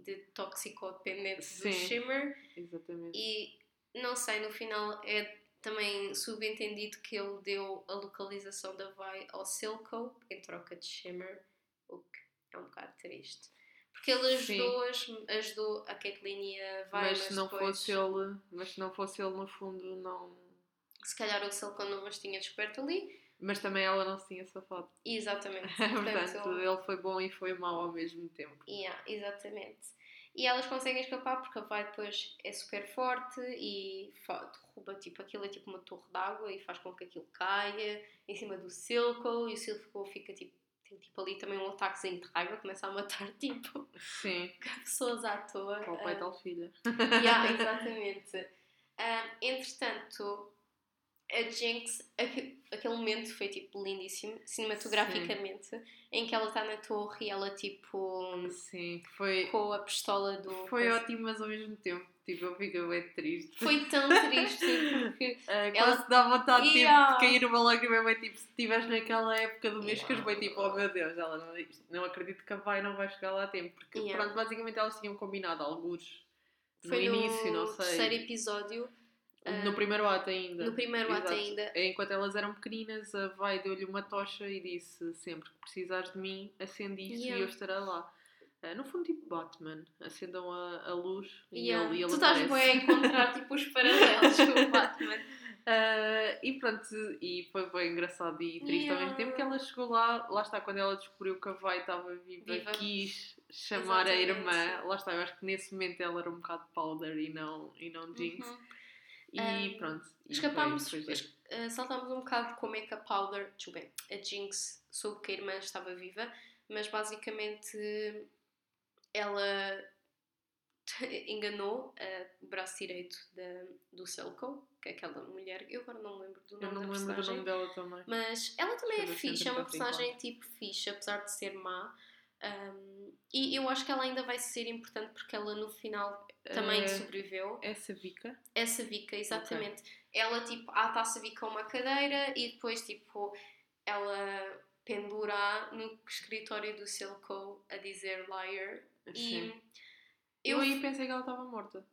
de toxicodependente Sim. do Shimmer Exatamente. e não sei, no final é também subentendido que ele deu a localização da Vi ao Silco em troca de Shimmer, o que é um bocado triste. Porque ele Sim. ajudou-as, ajudou a Caitlyn e a Vi, mas mas, se não depois, fosse ele, mas se não fosse ele no fundo não. se calhar o Silco não as tinha descoberto ali. Mas também ela não se tinha safado. Exatamente. Portanto, ele- ele foi bom e foi mau ao mesmo tempo. Yeah, exatamente. E elas conseguem escapar porque a Vi depois é super forte e derruba tipo aquilo é tipo uma torre d'água e faz com que aquilo caia em cima do Silco e o Silco fica tipo, tem tipo ali também um ataquezinho de raiva, começa a matar tipo Sim. pessoas à toa. Para o pai Ah, tal filha. yeah, exatamente. Ah, entretanto, a Jinx, aque- aquele momento foi tipo lindíssimo, cinematograficamente, em que ela está na torre e ela tipo Sim, foi, com a pistola do. foi ótimo, mas ao mesmo tempo, tipo, eu fiquei bem triste. Foi tão triste porque. Ela- Quase dá vontade tipo, Yeah. de cair uma lágrima, bem tipo, se estiveres naquela época do mês que Yeah. bem tipo, oh meu Deus, ela não, não acredito que a vai não vai chegar lá a tempo. Porque Yeah. pronto, basicamente elas tinham combinado alguns no Foi início, no não sei. terceiro episódio, No ah, primeiro ato ainda. no primeiro ato Exato. ainda. Enquanto elas eram pequeninas, a Vai deu-lhe uma tocha e disse: Sempre que precisares de mim, acende isso Yeah. e eu estarei lá. Ah, no fundo, tipo Batman, acendam a, a luz e Yeah. ele, ele tu estás bem a encontrar tipo, os paralelos com o Batman. Ah, e pronto, e foi bem engraçado e triste ao mesmo Yeah. tempo que ela chegou lá, lá está, quando ela descobriu que a Vai estava viva, Viva. quis chamar a Exatamente. irmã, lá está, eu acho que nesse momento ela era um bocado powder e não, e não Jinx, Uhum. e Um, pronto. Escapámos, eh, saltámos um bocado como é que a Powder, desculpem, a Jinx soube que a irmã estava viva, mas basicamente ela enganou o braço direito da, do Selko, que é aquela mulher, eu agora não lembro do Eu nome não da lembro do personagem. nome dela também. Mas ela também é fixe, é uma personagem tipo fixe, apesar de ser má. Um, e eu acho que ela ainda vai ser importante porque ela no final também Eh, sobreviveu. Essa Vika? Essa Vika, exatamente. Ela tipo ata-se a Vika a uma cadeira e depois tipo ela pendura no escritório do Silco a dizer liar. Sim. E Eu eu. aí pensei que ela estava morta.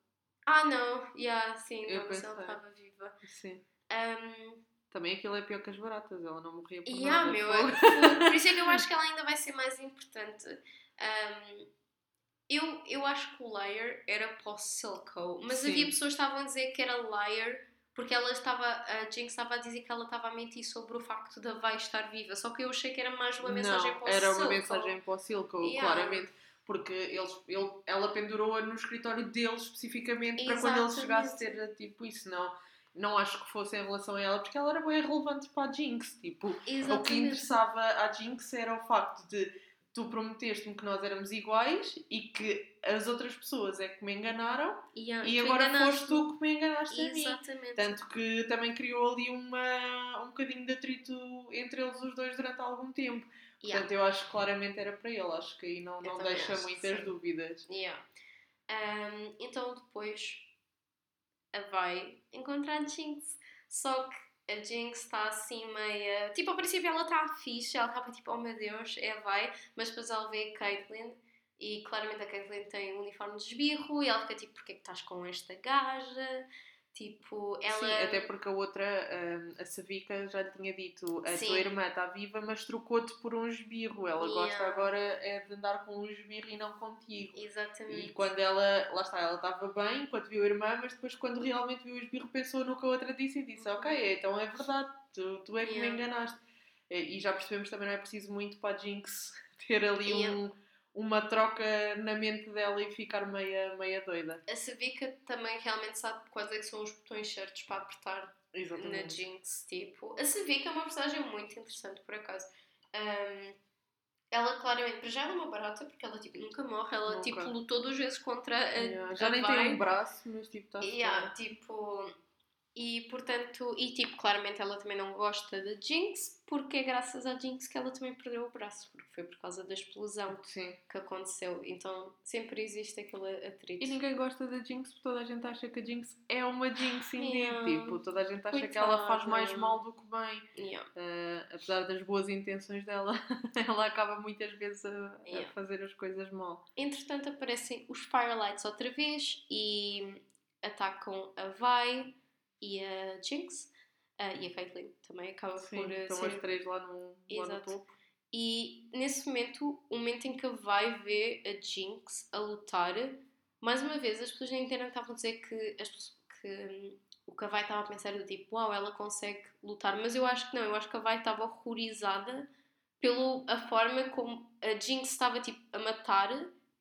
Ah não, yeah, sim, Eu não, mas ela pensei. estava viva. Sim. Um, Também aquilo é pior que as baratas, ela não morria por E nada. meu, é- por isso é que eu acho que ela ainda vai ser mais importante. Um, eu, eu acho que o Liar era para o Silco, mas Sim. havia pessoas que estavam a dizer que era Liar porque ela estava, a Jinx estava a dizer que ela estava a mentir sobre o facto da Vai estar viva. Só que eu achei que era mais uma mensagem não, para o era Silco. uma mensagem para o Silco, Yeah. claramente. Porque eles, ele, ela pendurou-a no escritório dele especificamente para quando ele Exatamente. chegasse a ter tipo isso. Não, não acho que fosse em relação a ela, porque ela era bem relevante para a Jinx. Tipo, o que Exatamente. interessava à Jinx era o facto de tu prometeste-me que nós éramos iguais e que as outras pessoas é que me enganaram Yeah, e agora enganaste-me. foste tu que me enganaste a mim. Exatamente. Tanto que também criou ali uma, um bocadinho de atrito entre eles os dois durante algum tempo. Yeah. Portanto, eu acho que claramente era para ele. Acho que aí não, não deixa muitas dúvidas. Yeah. Um, então depois a vai encontrar a Jinx. Só que a Jinx está assim meia. Tipo, ao princípio ela está fixe, ela estava tipo, oh meu Deus, é a vai. Mas depois ela vê a Caitlyn e claramente a Caitlyn tem um uniforme de esbirro e ela fica tipo, porquê que estás com esta gaja? Tipo, ela. Sim, até porque a outra, hum, a Savica, já lhe tinha dito: a Sim. tua irmã está viva, mas trocou-te por um esbirro. Ela Yeah. gosta agora é de andar com um esbirro e não contigo. Exatamente. E quando ela, lá está, ela estava bem quando viu a irmã, mas depois, quando realmente viu o esbirro, pensou no que a outra disse e disse: Ok, então é verdade, tu, tu é que me Yeah. enganaste. E e já percebemos também não é preciso muito para a Jinx ter ali Yeah. um, uma troca na mente dela e ficar meia, meia doida. A Savica também realmente sabe quais é que são os botões certos para apertar na Exatamente. Jinx, tipo. A Savica é uma personagem muito interessante, por acaso. Um, ela claramente, para já ela é uma barata, porque ela tipo, nunca morre, ela Nunca. tipo, lutou duas vezes contra a, Yeah, Já a nem Vi. tem um braço, mas tipo, está Yeah, tipo, E portanto, e tipo, claramente ela também não gosta da Jinx, porque é graças à Jinx que ela também perdeu o braço, porque foi por causa da explosão Sim. que aconteceu. Então sempre existe aquele atrito. E ninguém gosta da Jinx porque toda a gente acha que a Jinx é uma Jinx indeed. Yeah. Tipo, toda a gente acha que ela faz mais Coitada. mal do que bem. Yeah. Uh, apesar das boas intenções dela, ela acaba muitas vezes a, a Yeah. fazer as coisas mal. Entretanto, aparecem os Firelights outra vez e atacam a Vi e a Jinx. ah, e a Caitlyn também acaba Sim, por eh, estão ser as três lá no, lá no topo. E nesse momento, o momento em que vai ver a Jinx a lutar, mais uma vez as pessoas na internet estavam a dizer que, as que hum, o que a Vai estava a pensar do tipo, uau, ela consegue lutar, mas eu acho que não, eu acho que a Vai estava horrorizada pela forma como a Jinx estava tipo, a matar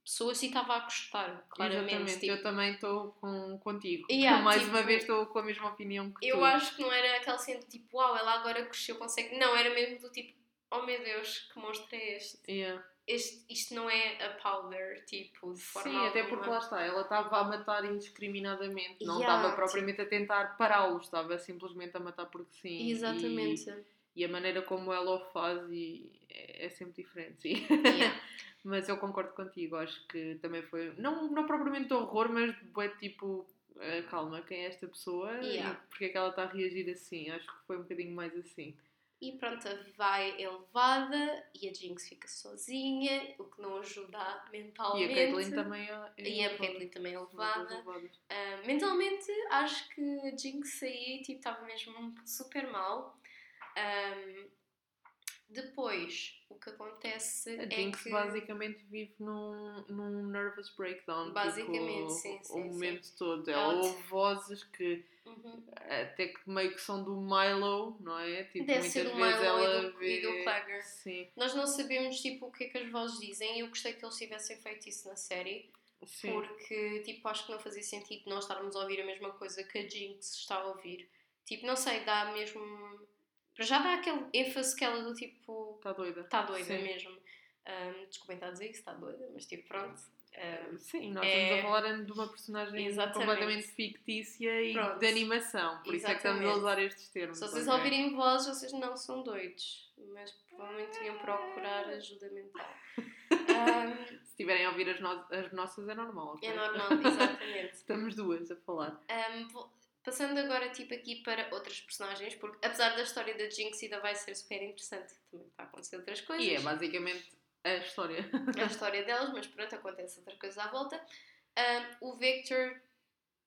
pessoas e estava a gostar, claramente. Exatamente, tipo, eu também estou com, contigo. Yeah, Mais tipo, uma vez estou com a mesma opinião que Eu tu. acho que não era aquele cena do tipo, uau, ela agora cresceu, consegue. Não, era mesmo do tipo, oh meu Deus, que monstro é este? Yeah. este, isto não é a powder, tipo, de forma Sim, até porque alguma. lá está, ela estava a matar indiscriminadamente, não Yeah, estava propriamente a tentar pará-los, estava simplesmente a matar porque sim. Exatamente. E, e a maneira como ela o faz e é, é sempre diferente, sim. Yeah. mas eu concordo contigo, acho que também foi, não, não propriamente de horror, mas é tipo, eh, calma, quem é esta pessoa Yeah. e porque é que ela está a reagir assim? Acho que foi um bocadinho mais assim. E pronto, a vai é levada e a Jinx fica sozinha, o que não ajuda E mentalmente. a Caitlyn também é, é E a. Caitlyn também é São as levada. duas levadas. Ah, mentalmente, acho que a Jinx aí tipo, estava mesmo super mal. Ahm, depois, o que acontece A é Jinx que... basicamente vive num, num nervous breakdown. Basicamente, tipo, sim, o sim, momento todo. Ela Ela ouve vozes que Uhum. até que meio que são do Milo, não é? Tipo, Deve muitas vezes Milo e ela do- vê... e do Clagger. Sim, Nós não sabemos tipo, o que é que as vozes dizem e eu gostei que eles tivessem feito isso na série. sim. Porque, tipo, acho que não fazia sentido nós estarmos a ouvir a mesma coisa que a Jinx está a ouvir. Tipo, não sei, dá mesmo. Para já dá aquele ênfase que ela do tipo. Está doida. Está doida Sim. mesmo. Um, desculpem estar a dizer que está doida, mas tipo, pronto. Um, Sim, nós É- estamos a falar de uma personagem Exatamente. completamente fictícia e Pronto. de animação. Por isso é que estamos a Exatamente. usar estes termos. se vocês ouvirem vozes, vocês não são doidos. Mas provavelmente deviam procurar ajuda mental. Um, Se estiverem a ouvir as, no- as nossas é normal, é normal, exatamente. Estamos duas a falar. Um, passando agora tipo aqui para outras personagens, porque apesar da história da Jinx ainda vai ser super interessante, também está a acontecer outras coisas. E é basicamente a história. a história delas, mas pronto, acontece outras coisas à volta. Um, o Victor,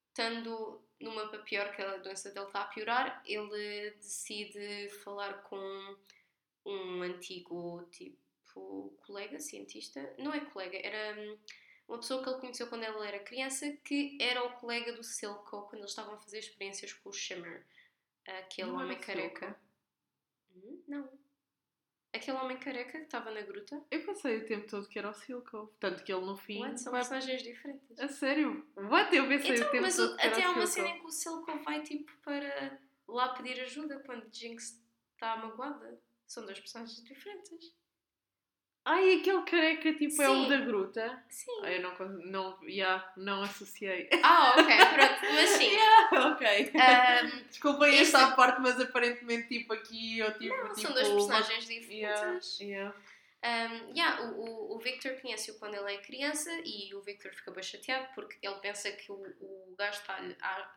estando numa pior, que a doença dele está a piorar, ele decide falar com um antigo tipo colega, cientista, não é colega, era hum, uma pessoa que ele conheceu quando ele era criança, que era o colega do Silco quando eles estavam a fazer experiências com o Shimmer, aquele Não homem o careca. Hum, Não. Aquele homem careca que estava na gruta. Eu pensei o tempo todo que era o Silco. Tanto que ele no fim. What? São vai- personagens diferentes. A sério? What? Eu pensei o Então, tempo mas todo o- era até há o uma cena em que o Silco vai tipo para lá pedir ajuda quando Jinx está magoada. São dois personagens diferentes. Ai, aquele careca tipo é o Sim. da gruta. Sim. Ah, eu não, não, yeah, não associei. Ah, ok, pronto, mas sim. Yeah, ok. Ahm, Desculpem este- esta parte, mas aparentemente tipo aqui eu tipo. não, tipo, são dois uma- personagens Yeah, diferentes. yeah. Um, yeah, o, o, o Victor conhece-o quando ele é criança e o Victor fica bem chateado porque ele pensa que o, o gajo está a,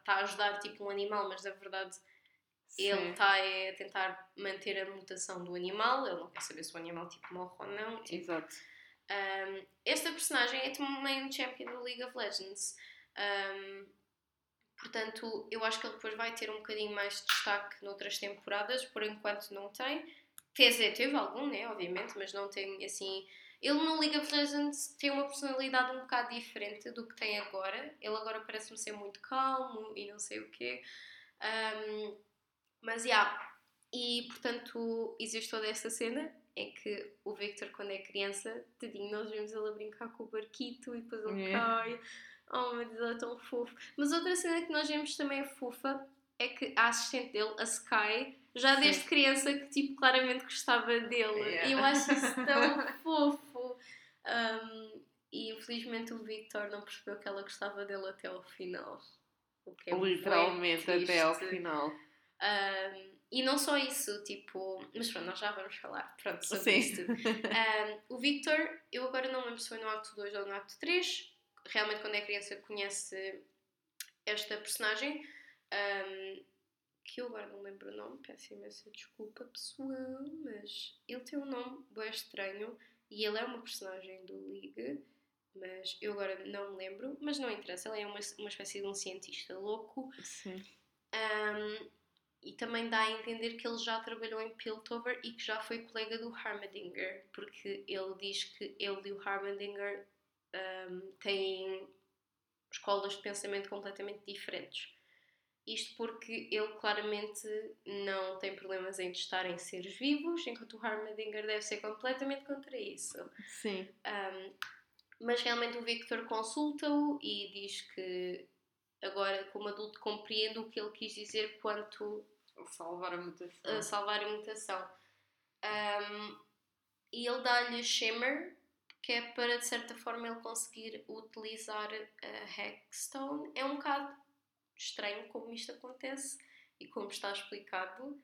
está a ajudar tipo um animal, mas na verdade ele está a tentar manter a mutação do animal, ele não quer saber se o animal tipo, morre ou não. Tipo, Exato. um, esta personagem é também um champion do League of Legends. Um, portanto, eu acho que ele depois vai ter um bocadinho mais de destaque noutras temporadas, por enquanto não tem. Dizer, teve algum, né? Obviamente, mas não tem assim. Ele no League of Legends tem uma personalidade um bocado diferente do que tem agora. Ele agora parece-me ser muito calmo e não sei o quê. Um, mas, já. Yeah. E, portanto, existe toda esta cena em que o Victor, quando é criança, tadinho, nós vemos ele a brincar com o barquito e depois ele Yeah. cai. Oh, meu Deus, ele é tão fofo. Mas outra cena que nós vemos também é fofa é que a assistente dele, a Sky, já Sim. desde criança que, tipo, claramente gostava dele. Yeah. E eu acho isso tão fofo. Um, e infelizmente o Victor não percebeu que ela gostava dele até ao final. É Literalmente até ao final. Um, e não só isso, tipo. Mas pronto, nós já vamos falar pronto, sobre isto. Um, o Victor, eu agora não lembro se foi no acto 2 ou no acto 3. Realmente, quando é criança, conhece esta personagem. um, que eu agora não lembro o nome, peço imensa desculpa, pessoal, mas ele tem um nome bem estranho e ele é uma personagem do League, mas eu agora não me lembro, mas não interessa, ele é uma, uma espécie de um cientista louco Sim. um, e também dá a entender que ele já trabalhou em Piltover e que já foi colega do Harmadinger, porque ele diz que ele e o Harmadinger um, têm escolas de pensamento completamente diferentes. Isto porque ele claramente não tem problemas em testarem seres vivos, enquanto o Harmadinger deve ser completamente contra isso. Sim. Um, mas realmente o Victor consulta-o e diz que agora, como adulto, compreende o que ele quis dizer quanto Salvar a mutação. a salvar a mutação. Um, e ele dá-lhe Shimmer, que é para de certa forma ele conseguir utilizar a Hexstone. É um bocado estranho como isto acontece e como está explicado.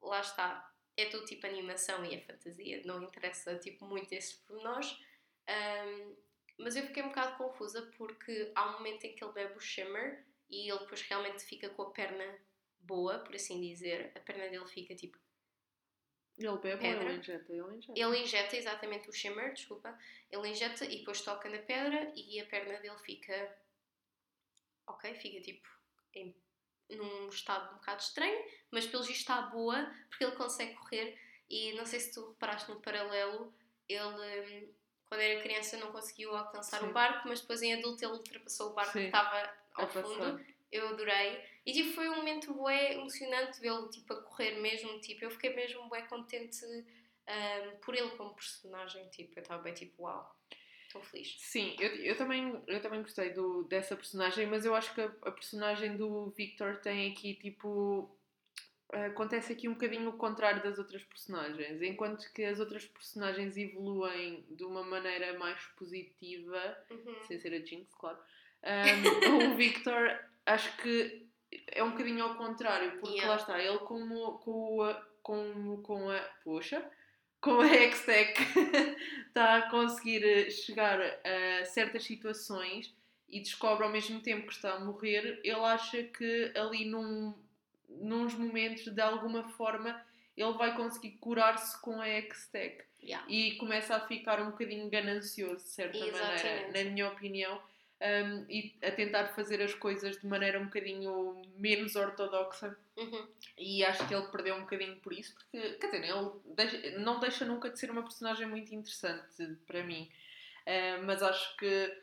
Lá está, é tudo tipo animação e a fantasia, não interessa tipo muito esses pormenores. Um, mas eu fiquei um bocado confusa porque há um momento em que ele bebe o Shimmer e ele depois realmente fica com a perna boa, por assim dizer. A perna dele fica tipo. Ele bebe ou Pedra. ele injeta? Ele injeta. Ele injeta exatamente o Shimmer, desculpa. Ele injeta e depois toca na pedra e a perna dele fica. Ok, fica tipo. Em, num estado um bocado estranho, mas pelo visto está boa porque ele consegue correr. E não sei se tu reparaste no paralelo, ele. Quando era criança não conseguiu alcançar Sim. o barco, mas depois em adulto ele ultrapassou o barco Sim. que estava ao fundo. Eu adorei. E tipo, foi um momento bué emocionante vê-lo tipo, a correr mesmo. Tipo, eu fiquei mesmo bué contente ahm, por ele como personagem. Tipo, eu estava bem tipo, uau, estou feliz. Sim, eu, eu, também, eu também gostei do, dessa personagem, mas eu acho que a, a personagem do Victor tem aqui tipo. Acontece aqui um bocadinho o contrário das outras personagens. Enquanto que as outras personagens evoluem de uma maneira mais positiva, Uhum. sem ser a Jinx, claro. um, o Victor, acho que é um bocadinho ao contrário, porque Yeah. lá está, ele como, com, a, com, com a. Poxa! Com a Hextech está a conseguir eh, chegar a certas situações e descobre ao mesmo tempo que está a morrer, ele acha que ali num, nos momentos, de alguma forma, ele vai conseguir curar-se com a Hextech Yeah. e começa a ficar um bocadinho ganancioso, de certa maneira, Exatamente. na minha opinião, um, e a tentar fazer as coisas de maneira um bocadinho menos ortodoxa. Uhum. E acho que ele perdeu um bocadinho por isso, porque, quer dizer, ele deixa- não deixa nunca de ser uma personagem muito interessante para mim. Uh, mas acho que,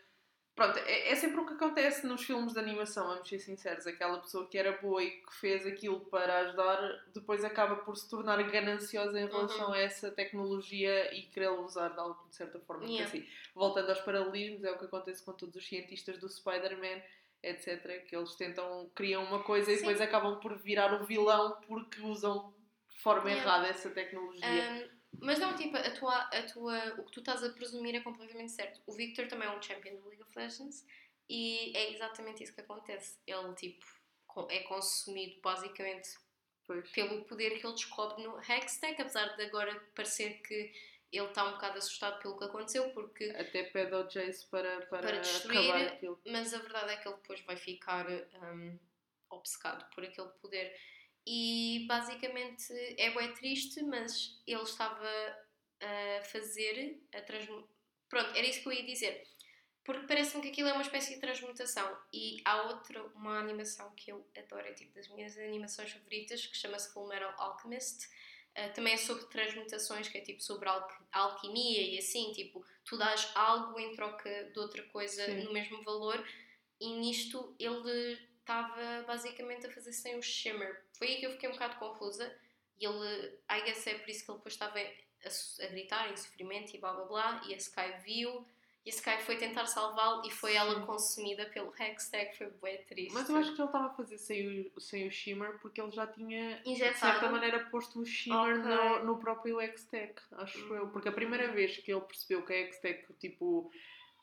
pronto, é, é sempre o que acontece nos filmes de animação, vamos ser sinceros. Aquela pessoa que era boa e que fez aquilo para ajudar, depois acaba por se tornar gananciosa em relação Uhum. a essa tecnologia e querer usar de, alguma- de certa forma Yeah. si. Voltando aos paralelismos, é o que acontece com todos os cientistas do Spider-Man etc. Que eles tentam, criam uma coisa e Sim. depois acabam por virar o vilão porque usam de forma Yeah. errada essa tecnologia. Ahm, mas não, tipo, a tua, a tua, o que tu estás a presumir é completamente certo. O Victor também é um champion do League of Legends e é exatamente isso que acontece. Ele, tipo, é consumido basicamente Pois. pelo poder que ele descobre no Hextech, apesar de agora parecer que ele está um bocado assustado pelo que aconteceu, porque Até pede ao Jace para, para, Para destruir- acabar aquilo. mas a verdade é que ele depois vai ficar hum, obcecado por aquele poder. E basicamente é bem triste, mas ele estava a fazer a transmutação. Pronto, era isso que eu ia dizer. Porque parece-me que aquilo é uma espécie de transmutação. E há outra, uma animação que eu adoro, é tipo das minhas animações favoritas, que chama-se Full Metal Alchemist. Uh, também é sobre transmutações, que é tipo sobre alqui- alquimia e assim, tipo, tu dás algo em troca de outra coisa Sim. no mesmo valor e nisto ele estava basicamente a fazer sem o shimmer. Foi aí que eu fiquei um bocado confusa e ele, I guess é por isso que ele depois estava a, a gritar em sofrimento e blá blá blá e a Sky viu e a Sky foi tentar salvá-lo e foi ela consumida pelo Hextag, foi bem triste. Mas eu acho que ele estava a fazer sem o, sem o Shimmer porque ele já tinha, de Injetado. certa maneira, posto o Shimmer Ok. no, no próprio X-Tech, acho eu. Porque a primeira vez que ele percebeu que a X-Tech, tipo,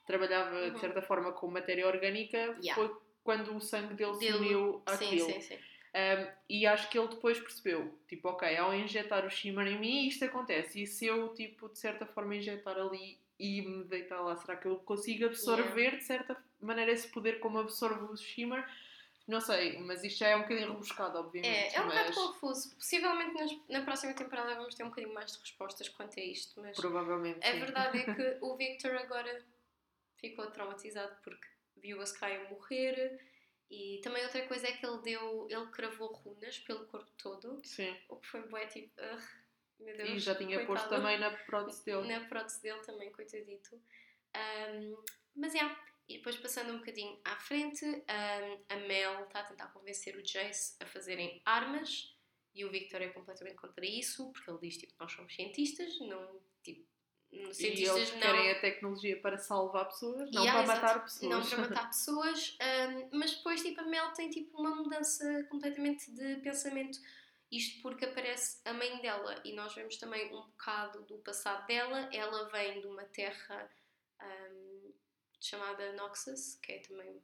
trabalhava Uhum. de certa forma com matéria orgânica Yeah. foi quando o sangue dele se uniu Sim, àquilo. sim, sim. Um, e acho que ele depois percebeu, tipo, ok, ao injetar o shimmer em mim, isto acontece. E se eu, tipo, de certa forma injetar ali e me deitar lá, será que eu consigo absorver, de certa maneira, esse poder como absorve o shimmer? Não sei, mas isto já é um bocadinho rebuscado, obviamente. É, é um mas bocado confuso. Possivelmente nas- na próxima temporada vamos ter um bocadinho mais de respostas quanto a isto, mas provavelmente. a sim. verdade é que o Victor agora ficou traumatizado porque viu a Sky morrer e também outra coisa é que ele deu, ele cravou runas pelo corpo todo, Sim. o que foi bué tipo, "Ugh, meu Deus, E já tinha posto coitado." também na prótese dele. na prótese dele também, coitadito. Um, mas, já, e depois passando um bocadinho à frente, um, a Mel está a tentar convencer o Jace a fazerem armas e o Victor é completamente contra isso, porque ele diz, tipo, nós somos cientistas, não, tipo, E eles cientistas não... querem a tecnologia para salvar pessoas, não Yeah, para exato. matar pessoas. Não para matar pessoas, um, mas depois tipo, a Mel tem tipo, uma mudança completamente de pensamento. Isto porque aparece a mãe dela e nós vemos também um bocado do passado dela. Ela vem de uma terra um, chamada Noxus, que é também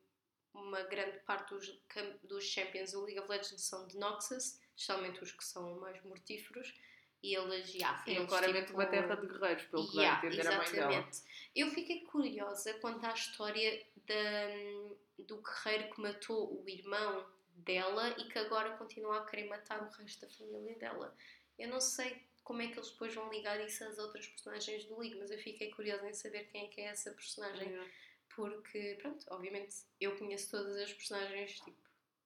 uma grande parte dos, dos champions do League of Legends são de Noxus, especialmente os que são mais mortíferos. E eles, já, Sim, eles, claramente tipo, uma terra de guerreiros, pelo que Yeah, a entender a mãe dela. exatamente. Eu fiquei curiosa quanto à história da, do guerreiro que matou o irmão dela e que agora continua a querer matar o resto da família dela. Eu não sei como é que eles depois vão ligar isso às outras personagens do League, mas eu fiquei curiosa em saber quem é que é essa personagem. Yeah. Porque, pronto, obviamente eu conheço todas as personagens, tipo,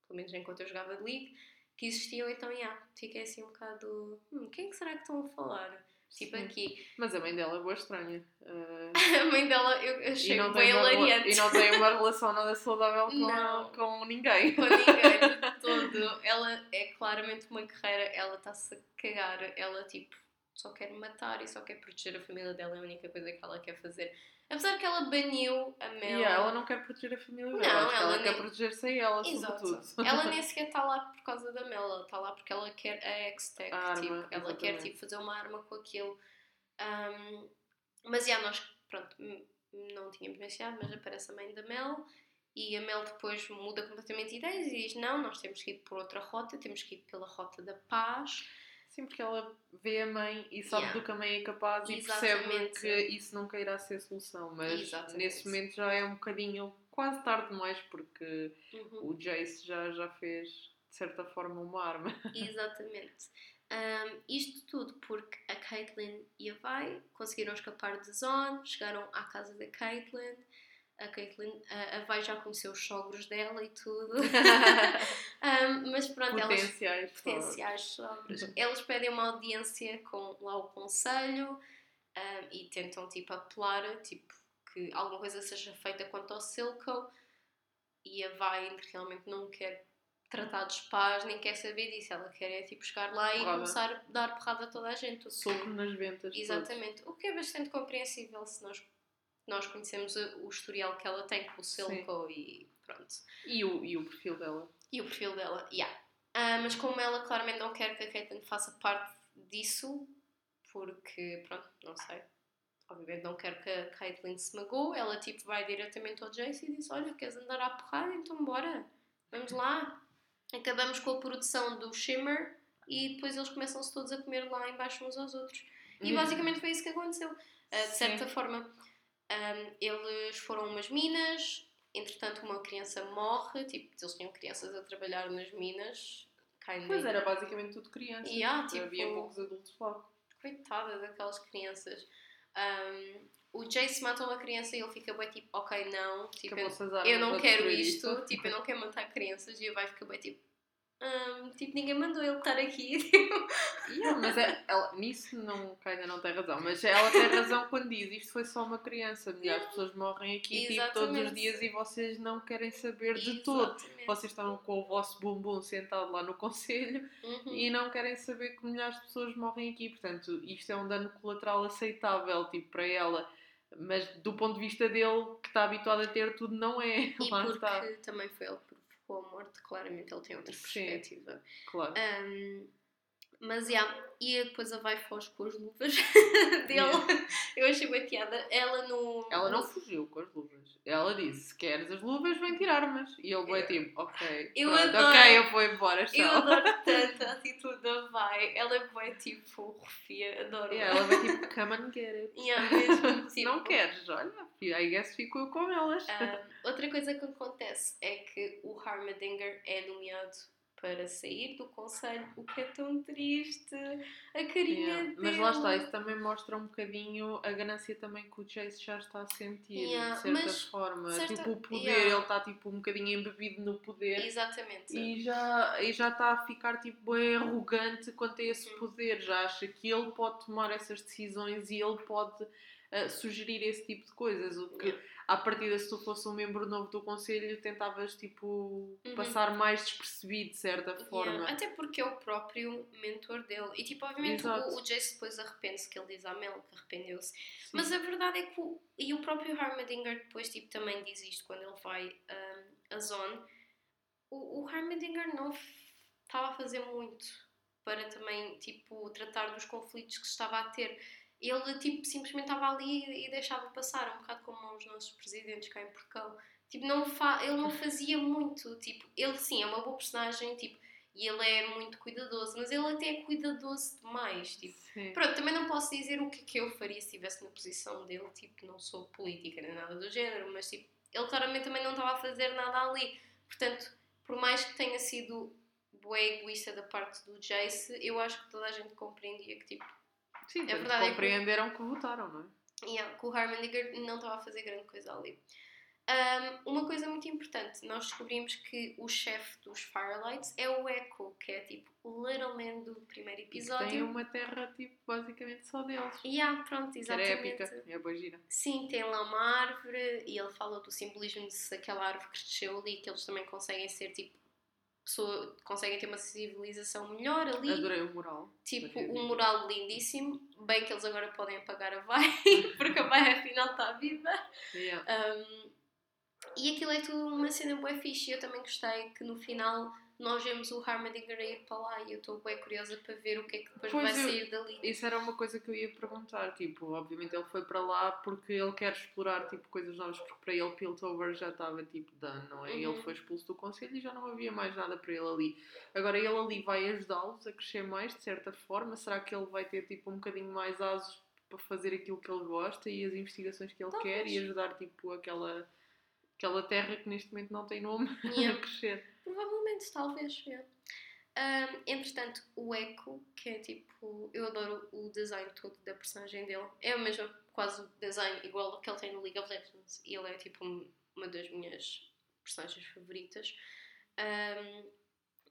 pelo menos enquanto eu jogava de League, que existiam, então, yeah, fiquei assim um bocado. Hum, quem é que será que estão a falar? Tipo Sim. aqui. Mas a mãe dela é boa estranha. Uh, A mãe dela eu achei bem hilariante. e não tem uma relação nada saudável com, Não. com ninguém. Com ninguém de todo. Ela é claramente uma guerreira, ela está-se a cagar, ela tipo só quer matar e só quer proteger a família dela, é a única coisa que ela quer fazer. Apesar que ela baniu a Mel. Yeah, ela não quer proteger a família Não, dela, que ela ela quer nem- proteger-se a ela, Exato. sobretudo. Ela nem sequer está lá por causa da Mel, ela está lá porque ela quer a X-Tech. Arma, Tipo, ela quer exatamente. tipo, fazer uma arma com aquilo. Um, mas já, nós, pronto, m- não tínhamos mencionado, mas aparece a mãe da Mel e a Mel depois muda completamente de ideias e diz: Não, nós temos que ir por outra rota, temos que ir pela rota da paz. Sim, porque ela vê a mãe e sabe Yeah. do que a mãe é capaz e percebe Exatamente. que isso nunca irá ser solução. Mas Exatamente. nesse momento já é um bocadinho quase tarde demais, porque Uhum. o Jace já, já fez, de certa forma, uma arma. Exatamente. Um, isto tudo porque a Caitlyn e a Vi conseguiram escapar de Zon, chegaram à casa da Caitlyn. A Caitlyn, a, a Vi já conheceu os sogros dela e tudo. Um, mas pronto, elas Potenciais. só. potenciais sogros. Eles pedem uma audiência com lá o conselho um, e tentam tipo apelar tipo, que alguma coisa seja feita quanto ao Silco e a vai realmente não quer tratar dos pais, nem quer saber disso. Ela quer é tipo chegar lá e começar a dar porrada a toda a gente. Soco nas ventas. todos. Exatamente. O que é bastante compreensível se nós, nós conhecemos o, historial que ela tem com o Silco e pronto. E o, e o perfil dela. E o perfil dela, yeah. Ah, mas como ela claramente não quer que a Caitlyn faça parte disso, porque, pronto, não sei. Obviamente não quer que a Caitlyn se magoe, ela tipo vai diretamente ao Jace e diz: Olha, queres andar à porrada? Então bora, vamos lá. Acabamos com a produção do Shimmer e depois eles começam-se todos a comer lá embaixo uns aos outros. E Uhum. basicamente foi isso que aconteceu. Ah, de Sim. certa forma, um, eles foram umas minas, entretanto, uma criança morre. Tipo, eles tinham crianças a trabalhar nas minas. Kinda. Pois era basicamente tudo criança. Yeah, tipo- Havia poucos adultos lá. Coitada daquelas crianças. Um, o Jace mata uma criança e ele fica bem tipo, ok, não. Tipo, eu, eu não quero isto. isto. Tipo, eu não quero matar crianças. E ele vai ficar bem tipo. "Hum, tipo, ninguém mandou ele estar aqui. Yeah, mas é, ela, nisso não, ainda não tem razão, mas ela tem razão quando diz isto foi só uma criança, milhares de pessoas morrem aqui tipo, todos os dias e vocês não querem saber de todo. Exatamente. Vocês estão com o vosso bumbum sentado lá no conselho Uhum. e não querem saber que milhares de pessoas morrem aqui. Portanto, isto é um dano colateral aceitável tipo, para ela. Mas do ponto de vista dele, que está habituado a ter, tudo não é. E Lá porque está. também foi ele que provocou a morte, claramente ele tem outra Sim. perspectiva. Claro. Um, Mas, yeah, e depois a vai foge com as luvas dele. Yeah. Eu achei bem piada. Ela no... Ela não fugiu com as luvas. Ela disse: se queres as luvas, vem tirar-mas. E ele foi tipo: ok, Eu pronto, adoro- ok, eu vou embora. Eu tchau." adoro tanto a atitude da Vai. Ela é bem tipo refia, adoro. Yeah, ela vai tipo: come and get it. Yeah, mesmo, Se tipo, não queres, olha, I guess fico eu com elas. Ah, outra coisa que acontece é que o Harmadinger é nomeado para sair do conselho, o que é tão triste. A carinha Yeah, dele. Mas lá está, isso também mostra um bocadinho a ganância também que o Chase já está a sentir, Yeah, de certa mas forma. certa- Tipo, o poder, yeah. ele está tipo um bocadinho embebido no poder. Exatamente. E já, e já está a ficar tipo bem arrogante quanto a esse Uhum. poder, já acha que ele pode tomar essas decisões e ele pode ah, sugerir esse tipo de coisas. O que. À partida, se tu fosse um membro novo do conselho, tentavas tipo Uhum. passar mais despercebido de certa forma. Yeah, Até porque é o próprio mentor dele. E tipo, obviamente o, o Jace depois arrepende-se que ele diz à Mel que arrependeu-se. Mas a verdade é que o, e o próprio Harmadinger depois tipo, também diz isto quando ele vai um, a Zone. O, o Harmadinger não estava a fazer muito para também tipo, tratar dos conflitos que estava a ter. Ele tipo, simplesmente estava ali e deixava passar, um bocado como os nossos presidentes cá em Portugal. Tipo, não fa ele não fazia muito. Tipo, ele sim é uma boa personagem tipo, e ele é muito cuidadoso, mas ele até é cuidadoso demais. Tipo, Sim. Pronto, também não posso dizer o que é que eu faria se estivesse na posição dele, tipo, não sou política nem nada do género, mas tipo, ele claramente também não estava a fazer nada ali. Portanto, por mais que tenha sido bué egoísta da parte do Jace, eu acho que toda a gente compreendia que tipo, Sim, É tanto verdade, é que- compreenderam que votaram, não é? yeah, que o Harmoniger não estava a fazer grande coisa ali. Um, uma coisa muito importante, nós descobrimos que o chefe dos Firelights é o Echo, que é tipo o Little Man do primeiro E episódio. tem uma terra, tipo, basicamente só deles. Yeah, pronto, Que era exatamente. épica, é boa gira. Sim, tem lá uma árvore e ele fala do simbolismo de se aquela árvore cresceu ali, que eles também conseguem ser tipo. Pessoa, conseguem ter uma civilização melhor ali. Adorei o mural. Tipo, Adorei. um mural lindíssimo. Bem que eles agora podem apagar a Vai, porque a Vai afinal está viva. Yeah. Um, e aquilo é tudo uma cena bué fixe. Eu também gostei que no final nós vemos o Harmadinger a ir para lá e eu estou bem curiosa para ver o que é que depois Pois vai eu- sair dali. Isso era uma coisa que eu ia perguntar, tipo, obviamente ele foi para lá porque ele quer explorar, tipo, coisas novas, porque para ele Piltover já estava, tipo, done, não é? Uhum. Ele foi expulso do conselho e já não havia mais nada para ele ali. Agora ele ali vai ajudá-los a crescer mais, de certa forma, será que ele vai ter, tipo, um bocadinho mais asos para fazer aquilo que ele gosta e as investigações que ele Talvez. quer e ajudar, tipo, aquela, aquela terra que neste momento não tem nome Yeah. a crescer? Provavelmente, talvez. yeah. Um, entretanto, o Echo, que é tipo. Eu adoro o design todo da personagem dele. É o mesmo, quase o design igual ao que ele tem no League of Legends. E ele é tipo um- uma das minhas personagens favoritas. Um,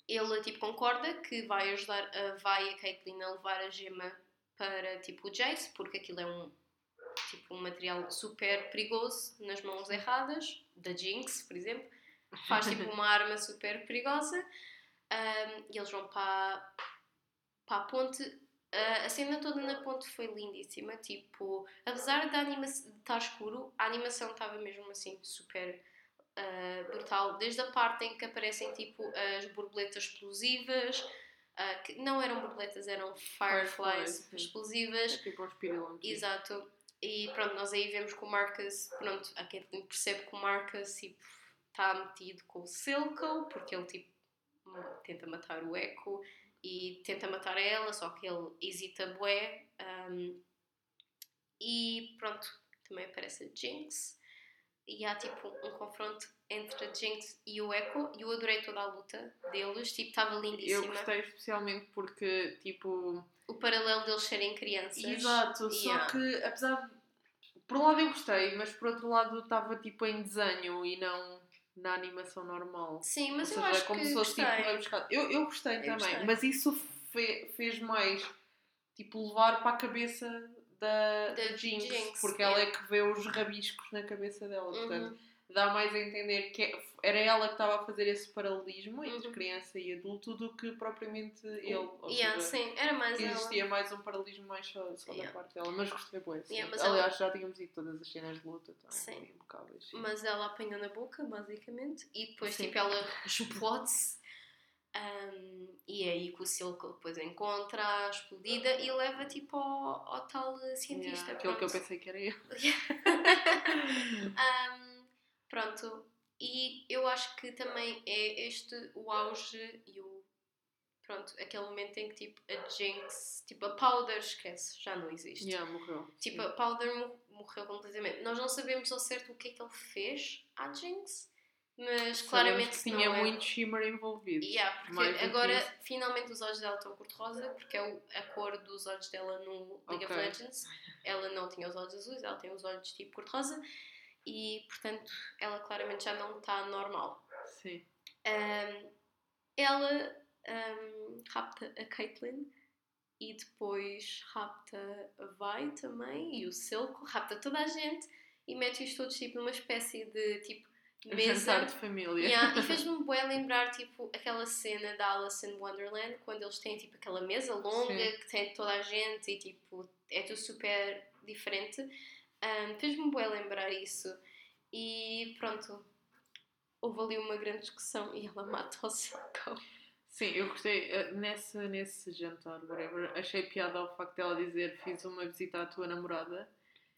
ele tipo concorda que vai ajudar a Vai e a Caitlyn a levar a gema para tipo o Jace, porque aquilo é um tipo um material super perigoso nas mãos erradas, da Jinx, por exemplo. Faz tipo uma arma super perigosa. Um, e eles vão para, para a ponte. Ah, a cena toda na ponte foi lindíssima. Tipo, apesar da animação de estar escuro, a animação estava mesmo assim super ah, brutal. Desde a parte em que aparecem tipo as borboletas explosivas, ah, que não eram borboletas, eram Fireflies, fireflies explosivas. É tipo aos. Exato. E pronto, nós aí vemos que o Marcus, pronto, a Caitlyn percebe que o Marcus tipo, está metido com o Silco, porque ele tipo tenta matar o Echo e tenta matar ela, só que ele hesita bué. um, e pronto, também aparece a Jinx. E há tipo um confronto entre a Jinx e o Echo. E eu adorei toda a luta deles, tipo, estava Eu lindíssima. gostei especialmente porque, tipo, O paralelo deles serem crianças. Exato, só Yeah. que apesar de. Por um lado eu gostei, mas por outro lado estava tipo em desenho e não na animação normal. Sim, mas Ou eu seja, acho como que se fosse tipo gostei. rebuscado. Eu, eu gostei Eu também, gostei. mas isso fe- fez mais tipo levar para a cabeça da, Da da Jinx, Jinx, porque yeah. ela é que vê os rabiscos na cabeça dela. Portanto, Uhum. Dá mais a entender que é- era ela que estava a fazer esse paralelismo entre Uhum. criança e adulto do que propriamente ele. Yeah, seja, sim, era mais ela. existia mais um paralelismo mais só, só Yeah. da parte dela, mas gostei bem. sim. Yeah, Aliás, já tínhamos ido todas as cenas de luta também, Sim. impecáveis. sim. Mas ela apanhou na boca, basicamente, e depois Sim. tipo ela explode-se. Um, e é aí que o Silco depois encontra a explodida e leva tipo ao, ao tal cientista. Yeah, aquilo que eu pensei que era eu. Um, pronto, e eu acho que também é este o auge e o. Pronto, aquele momento em que tipo a Jinx, tipo a Powder esquece, já não existe. Yeah, morreu. Tipo, a Powder mo- morreu completamente. Nós não sabemos ao certo o que é que ele fez à Jinx, mas Sabemos claramente que tinha não é- muito shimmer envolvido. Yeah, porque Mais agora finalmente os olhos dela estão cor-de-rosa, porque é a cor dos olhos dela no League of Ok. Legends. Ela não tinha os olhos azuis, ela tem os olhos tipo cor-de-rosa e portanto ela claramente já não está normal. Sim. Um, ela um, rapta a Caitlyn e depois rapta a Vi também e o Silco, rapta toda a gente e mete-os todos tipo numa espécie de tipo Um mesa. jantar de família. Yeah, e fez-me bué lembrar tipo aquela cena da Alice in Wonderland quando eles têm tipo aquela mesa longa Sim. que tem toda a gente e tipo é tudo super diferente. Um, fez-me bué lembrar isso e pronto. Houve ali uma grande discussão e ela mata o Silco. Sim, eu gostei. eh, Nesse, nesse jantar, whatever, achei piada ao facto dela dizer fiz uma visita à tua namorada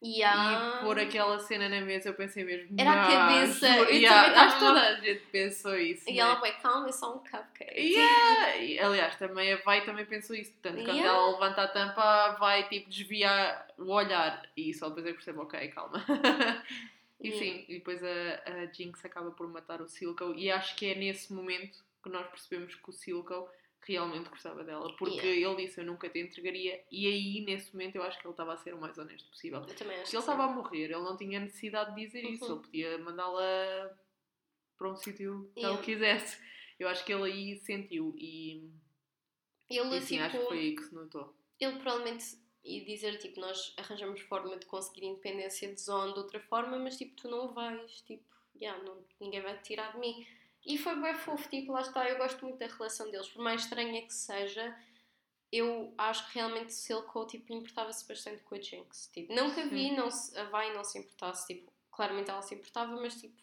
E há... e pôr aquela cena na mesa, eu pensei mesmo. Era a "Nah, cabeça, juro." eu Yeah, também acho que toda a gente pensou isso. E né? ela vai, calma, é só um cupcake. Yeah! E, Aliás, também a Vai também pensou isso. Portanto, quando Yeah. ela levanta a tampa, vai tipo desviar o olhar. E só depois que percebe, ok, calma. e Yeah. sim, e depois a, a Jinx acaba por matar o Silco. E acho que é nesse momento que nós percebemos que o Silco realmente gostava dela. Porque ele disse, eu nunca te entregaria. E aí, nesse momento, eu acho que ele estava a ser o mais honesto possível. Eu também acho Se ele estava a morrer, ele não tinha necessidade de dizer isso. Uhum. Ele podia mandá-la para um sítio que Yeah. ele quisesse. Eu acho que ele aí sentiu e, Ele, e sim, tipo, acho que foi aí que se notou. ele provavelmente ia dizer, tipo, nós arranjamos forma de conseguir independência de zona de outra forma, mas, tipo, tu não vais, tipo, yeah, não, ninguém vai te tirar de mim. E foi bem fofo, tipo, lá está, eu gosto muito da relação deles, por mais estranha que seja, eu acho que realmente o Silco, tipo, importava-se bastante com a Jinx. Tipo, não que a Vi, não se, a Vi não se importasse, tipo, claramente ela se importava, mas, tipo,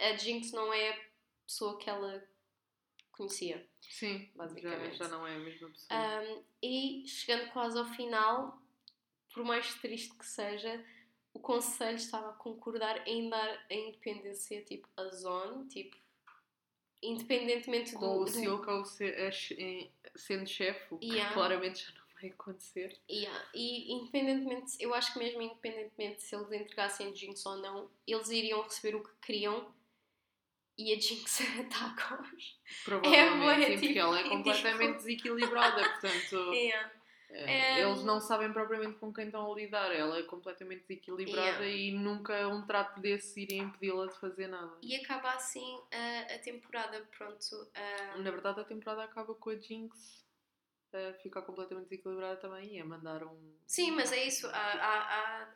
a Jinx não é a pessoa que ela conhecia. Sim, já, Basicamente. já não é a mesma pessoa. Um, e chegando quase ao final, por mais triste que seja, o Conselho estava a concordar em dar a independência tipo, a Zone, tipo, independentemente do. Com o do- Silco se- a che- em- sendo chefe, o que Yeah. claramente já não vai acontecer. Yeah, E independentemente, eu acho que mesmo independentemente se eles entregassem a Jinx ou não, eles iriam receber o que queriam e a Jinx ataca-os. Provavelmente, bué, sim, porque tipo, ela é completamente desequilibrada, portanto, Yeah. Eh, Um, eles não sabem propriamente com quem estão a lidar. Ela é completamente desequilibrada Yeah. e nunca um trato desse iria impedi-la de fazer nada. E acaba assim a, a temporada, pronto. ah, Na verdade, a temporada acaba com a Jinx ficar completamente desequilibrada também e a mandar um. Sim, mas é isso, a, a,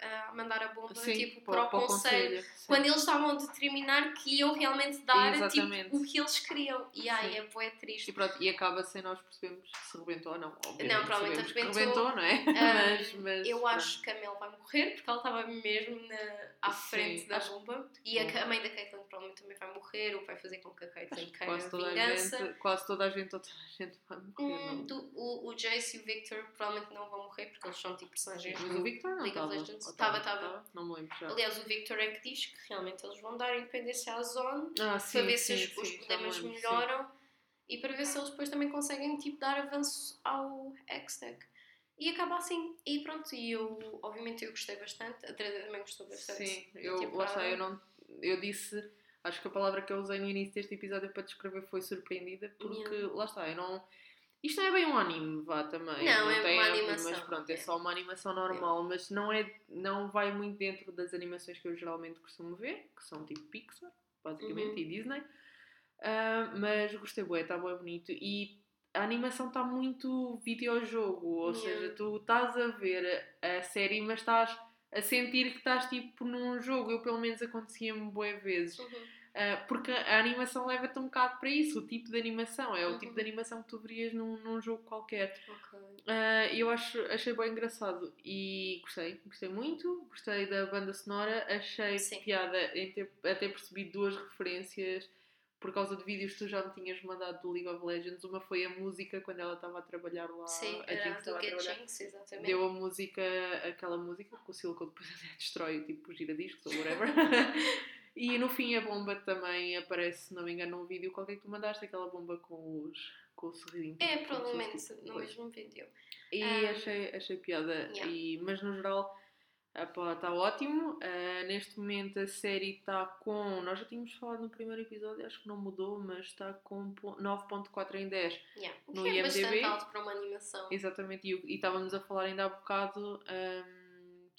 a, a mandar a bomba Sim, tipo, para, o conselho. sim. Quando eles estavam a determinar que iam realmente dar tipo, o que eles queriam. E Sim. é bué E triste. pronto, e acaba sem nós percebermos se rebentou ou não. Obviamente, Não, provavelmente rebentou. rebentou, não é? Ah, mas, mas, Eu acho que a Mel vai morrer porque ela estava mesmo na, à Sim, frente da acho- bomba. E a, Sim. mãe da Caitlyn provavelmente também vai morrer, o que vai fazer com que a Caitlyn queira quase toda, a vingança. gente, quase toda a gente, toda a gente vai morrer. Hum, do- o, o Jace e o Victor provavelmente não vão morrer porque eles são tipo personagens Mas do o Victor não League of estava. Legends. Estava, estava. Não me lembro já. Aliás, o Victor é que diz que realmente eles vão dar independência à Zone Ah, sim, para ver sim, se os, os sim, me problemas lembro, melhoram e para ver se eles depois também conseguem tipo, dar avanço ao X-Tech. E acaba assim. E pronto, e eu, obviamente, eu gostei bastante. A Teresa também gostou bastante. Sim, eu, lá está, eu não. Eu disse. Acho que a palavra que eu usei no início deste episódio para descrever foi surpreendida, porque Yeah. lá está, eu não. Isto não é bem um anime, vá também. Não, é tem uma a ver, animação. Mas pronto, é É. só uma animação normal, mas não, é, não vai muito dentro das animações que eu geralmente costumo ver, que são tipo Pixar, basicamente, Uhum. e Disney. Ah, mas gostei, bué, está bem bonito. E a animação está muito videojogo, ou Yeah. seja, tu estás a ver a série, mas estás a sentir que estás tipo num jogo. Eu, pelo menos, acontecia-me bué vezes. Uhum. Ah, porque a animação leva-te um bocado para isso, o tipo de animação. É o Uhum. tipo de animação que tu verias num, num jogo qualquer. Ok. Ah, eu acho, achei bem engraçado e gostei, gostei muito. Gostei da banda sonora, achei Sim. piada em ter, a ter percebido duas referências por causa de vídeos que tu já me tinhas mandado do League of Legends. Uma foi a música quando ela estava a trabalhar lá. Sim, a era do Get. Jinx, exatamente. Deu a música, aquela música que o Silco depois até destrói, tipo giradiscos ou whatever. e no fim a bomba também aparece, se não me engano, num vídeo qualquer que tu mandaste, aquela bomba com os com o sorrisinho. É, provavelmente tipo, no mesmo vídeo. E Ah, achei, achei piada. yeah. E, mas no geral está ótimo. Ah, neste momento a série está com. Nós já tínhamos falado no primeiro episódio, acho que não mudou, mas está com po- 9.4 em 10. Yeah. O No que é bastante IMDb? alto para uma animação. Exatamente, e, e estávamos a falar ainda há bocado, ahm,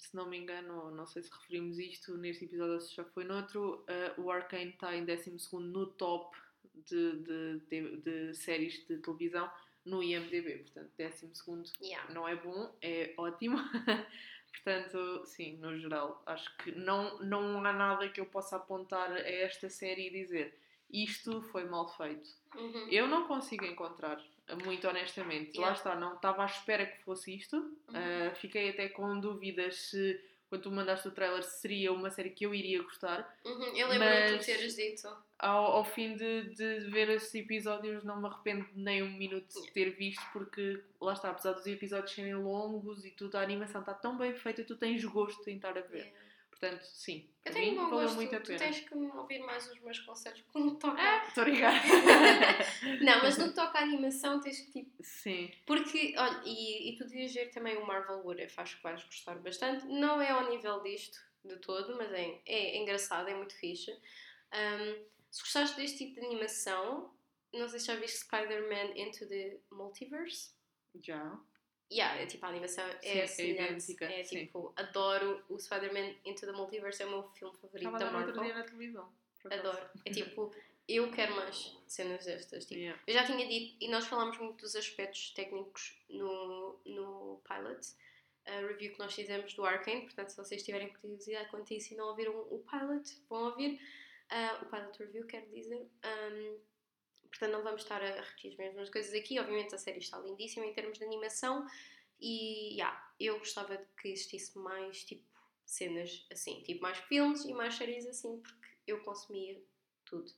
se não me engano, não sei se referimos isto neste episódio ou se já foi noutro, ah, o Arcane está em 12 no top de, de, de, de séries de televisão no IMDB, portanto 12 Yeah. não é bom, é ótimo. Portanto, sim, no geral, acho que não, não há nada que eu possa apontar a esta série e dizer isto foi mal feito. Uhum. Eu não consigo encontrar, muito honestamente. Lá Yeah. está, não estava à espera que fosse isto. Uhum. Ah, fiquei até com dúvidas se, quando tu mandaste o trailer, se seria uma série que eu iria gostar. Uhum. Eu lembro-me de tu teres dito. Ao, ao fim de, de ver esses episódios, não me arrependo nem um minuto de ter visto, porque lá está, apesar dos episódios serem longos e tudo, a animação está tão bem feita, tu tens gosto em estar a ver. Yeah. Portanto, sim, Eu tenho mim bom gosto. muito a Tu pena. tens que ouvir mais os meus conselhos quando toca. Ah, Estou ligada. Não, mas no que toca à animação tens que tipo. sim, Porque, olha, e, e tu devias ver também o Marvel If, acho que vais gostar bastante. Não é ao nível disto de todo, mas é, é engraçado, é muito fixe. Um, se gostaste deste tipo de animação, não sei se já viste Spider-Man Into the Multiverse. já. Yeah, é tipo a animação Sim, é é semelhante. É sim. tipo, adoro o Spider-Man Into the Multiverse, é o meu filme favorito Estava a da no outro Marvel. dia na televisão. Adoro. É tipo, eu quero mais cenas destas. Tipo, Yeah. eu já tinha dito, e nós falámos muito dos aspectos técnicos no, no pilot, a review que nós fizemos do Arcane. Portanto, se vocês tiverem curiosidade quanto a isso e não ouviram o pilot, vão ouvir. Ah, o pilot review, quero dizer. Ahm, portanto, não vamos estar a repetir as mesmas coisas aqui. Obviamente, a série está lindíssima em termos de animação. E, yeah, eu gostava de que existisse mais, tipo, cenas assim. Tipo, mais filmes e mais séries assim, porque eu consumia tudo.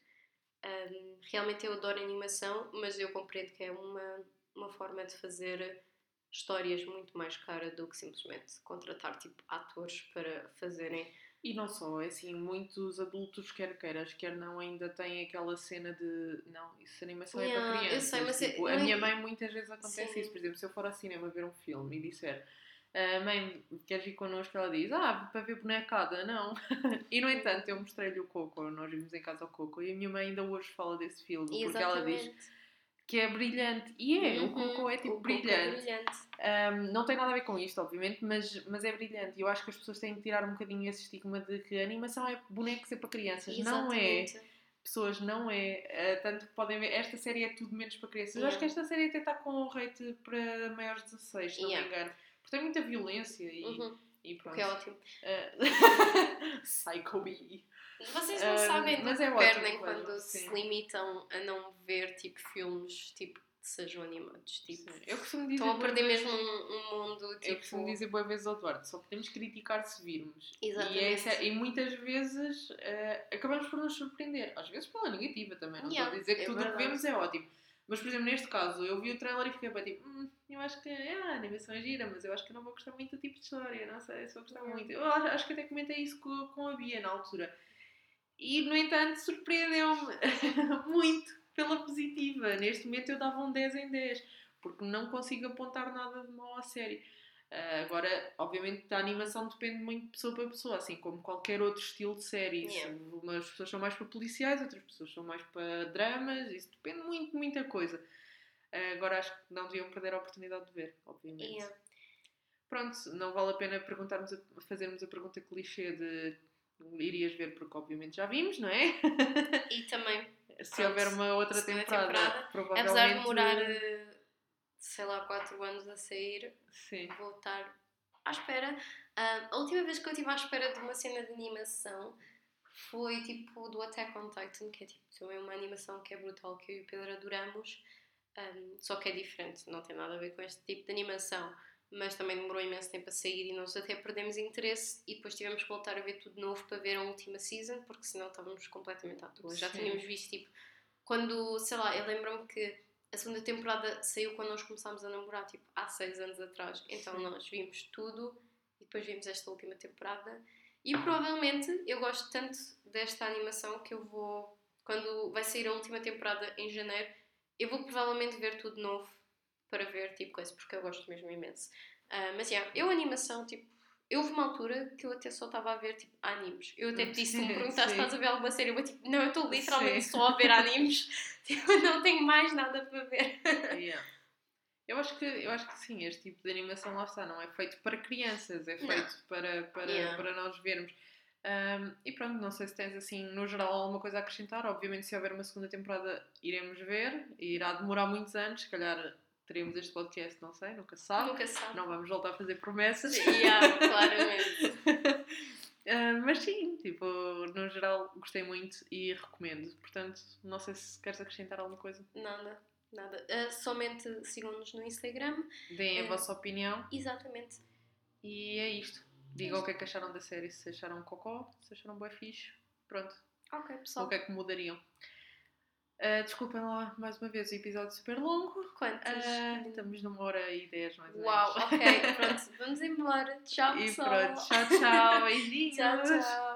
Um, realmente eu adoro animação, mas eu compreendo que é uma, uma forma de fazer histórias muito mais cara do que simplesmente contratar tipo atores para fazerem. E não só, é assim, muitos adultos, quer queiras, quer não, ainda têm aquela cena de não, isso animação é Yeah, para eu crianças. sei, mas é- tipo, não a é- minha mãe muitas vezes acontece Sim. isso. Por exemplo, se eu for ao cinema ver um filme e disser "Ah, mãe, queres ir connosco? Ela diz, ah, para ver bonecada, não. e no entanto, eu mostrei-lhe o Coco, nós vimos em casa o Coco, e a minha mãe ainda hoje fala desse filme, porque ela diz Exatamente. que é brilhante. E é, o Uhum, Coco é tipo o Coco é brilhante. Um, não tem nada a ver com isto, obviamente, mas, mas é brilhante. E eu acho que as pessoas têm que tirar um bocadinho esse estigma de que a animação é bonecos é para crianças. Não é. Exatamente. Pessoas, não é. Uh, tanto que podem ver, esta série é tudo menos para crianças. Eu acho que Yeah. esta série até está com um rate para maiores de 16, se não Yeah. me engano. Porque tem muita violência e, Uhum, e pronto. que é ótimo. Uh, Psycho B. Vocês não Um, sabem do que é ótimo, perdem vejam, quando sim. se limitam a não ver tipo filmes tipo, sejam animados. Tipo, Sim. Eu costumo dizer. estão a perder mesmo um, um mundo tipo. Eu costumo dizer boas vezes ao Eduardo, só podemos criticar se virmos. Exatamente. E, é essa- e muitas vezes eh, acabamos por nos surpreender. Às vezes pela negativa também. Não Yeah, estou a dizer que é tudo o que vemos é ótimo. Mas, por exemplo, neste caso, eu vi o trailer e fiquei bem tipo, hum, eu acho que é, a animação é gira, mas eu acho que eu não vou gostar muito do tipo de história. Não sei se vou gostar muito. Eu acho, acho que até comentei isso com, com a Bia na altura. E, no entanto, surpreendeu-me muito pela positiva. Neste momento eu dava um 10 em 10, porque não consigo apontar nada de mal à série. Ah, agora, obviamente, a animação depende muito de pessoa para pessoa, assim como qualquer outro estilo de série. Yeah. Umas pessoas são mais para policiais, outras pessoas são mais para dramas, isso depende muito de muita coisa. Ah, agora acho que não deviam perder a oportunidade de ver, obviamente. Yeah. Pronto, não vale a pena perguntarmos a- fazermos a pergunta clichê de irias ver porque obviamente já vimos, não é? E também, Se Pronto, houver uma outra temporada, temporada, provavelmente... apesar de demorar, eh, sei lá, 4 anos a sair, Sim. vou estar à espera. Ah, a última vez que eu estive à espera de uma cena de animação foi tipo do Attack on Titan, que é tipo também uma animação que é brutal, que eu e o Pedro adoramos, Ahm, só que é diferente, não tem nada a ver com este tipo de animação. Mas também demorou imenso tempo a sair e nós até perdemos interesse e depois tivemos que voltar a ver tudo de novo para ver a última season, porque senão estávamos completamente à toa. Já tínhamos visto tipo quando, sei lá, eu lembro-me que a segunda temporada saiu quando nós começámos a namorar, tipo, há seis anos atrás. Então Sim. nós vimos tudo e depois vimos esta última temporada. E provavelmente eu gosto tanto desta animação que eu vou, quando vai sair a última temporada em janeiro, eu vou provavelmente ver tudo de novo para ver, tipo, coisa, porque eu gosto mesmo imenso. Ah, mas, yeah, eu animação, tipo, eu houve uma altura que eu até só estava a ver, tipo, animes. Eu até te disse, se me perguntaste, estás a ver alguma série? Eu, tipo, não, eu estou literalmente Sim. só a ver animes. Tipo, não tenho mais nada para ver. Yeah. Eu acho que eu acho que sim, este tipo de animação lá está, não é feito para crianças, é Não. feito para, para, Yeah. para nós vermos. Um, e pronto, não sei se tens assim, no geral, alguma coisa a acrescentar. Obviamente, se houver uma segunda temporada, iremos ver. E irá demorar muitos anos, se calhar teremos este podcast, não sei, nunca se sabe. Nunca sabe. Não vamos voltar a fazer promessas. Yeah, claramente. Ah, mas sim, tipo, no geral gostei muito e recomendo. Portanto, não sei se queres acrescentar alguma coisa. Nada, nada. Ah, somente sigam-nos no Instagram. Deem a É. vossa opinião Exatamente. e é isto. Digam o que é que acharam da série, se acharam cocó, se acharam bué fixe. Pronto, Ok, o pessoal. que é que mudariam. Ah, desculpem lá mais uma vez o episódio super longo. Quantas? Ah, estamos numa hora e dez mais ou menos. Uau, ok, pronto. Vamos embora. Tchau, E pessoal. pronto, tchau, tchau, beijinhos. Tchau, tchau.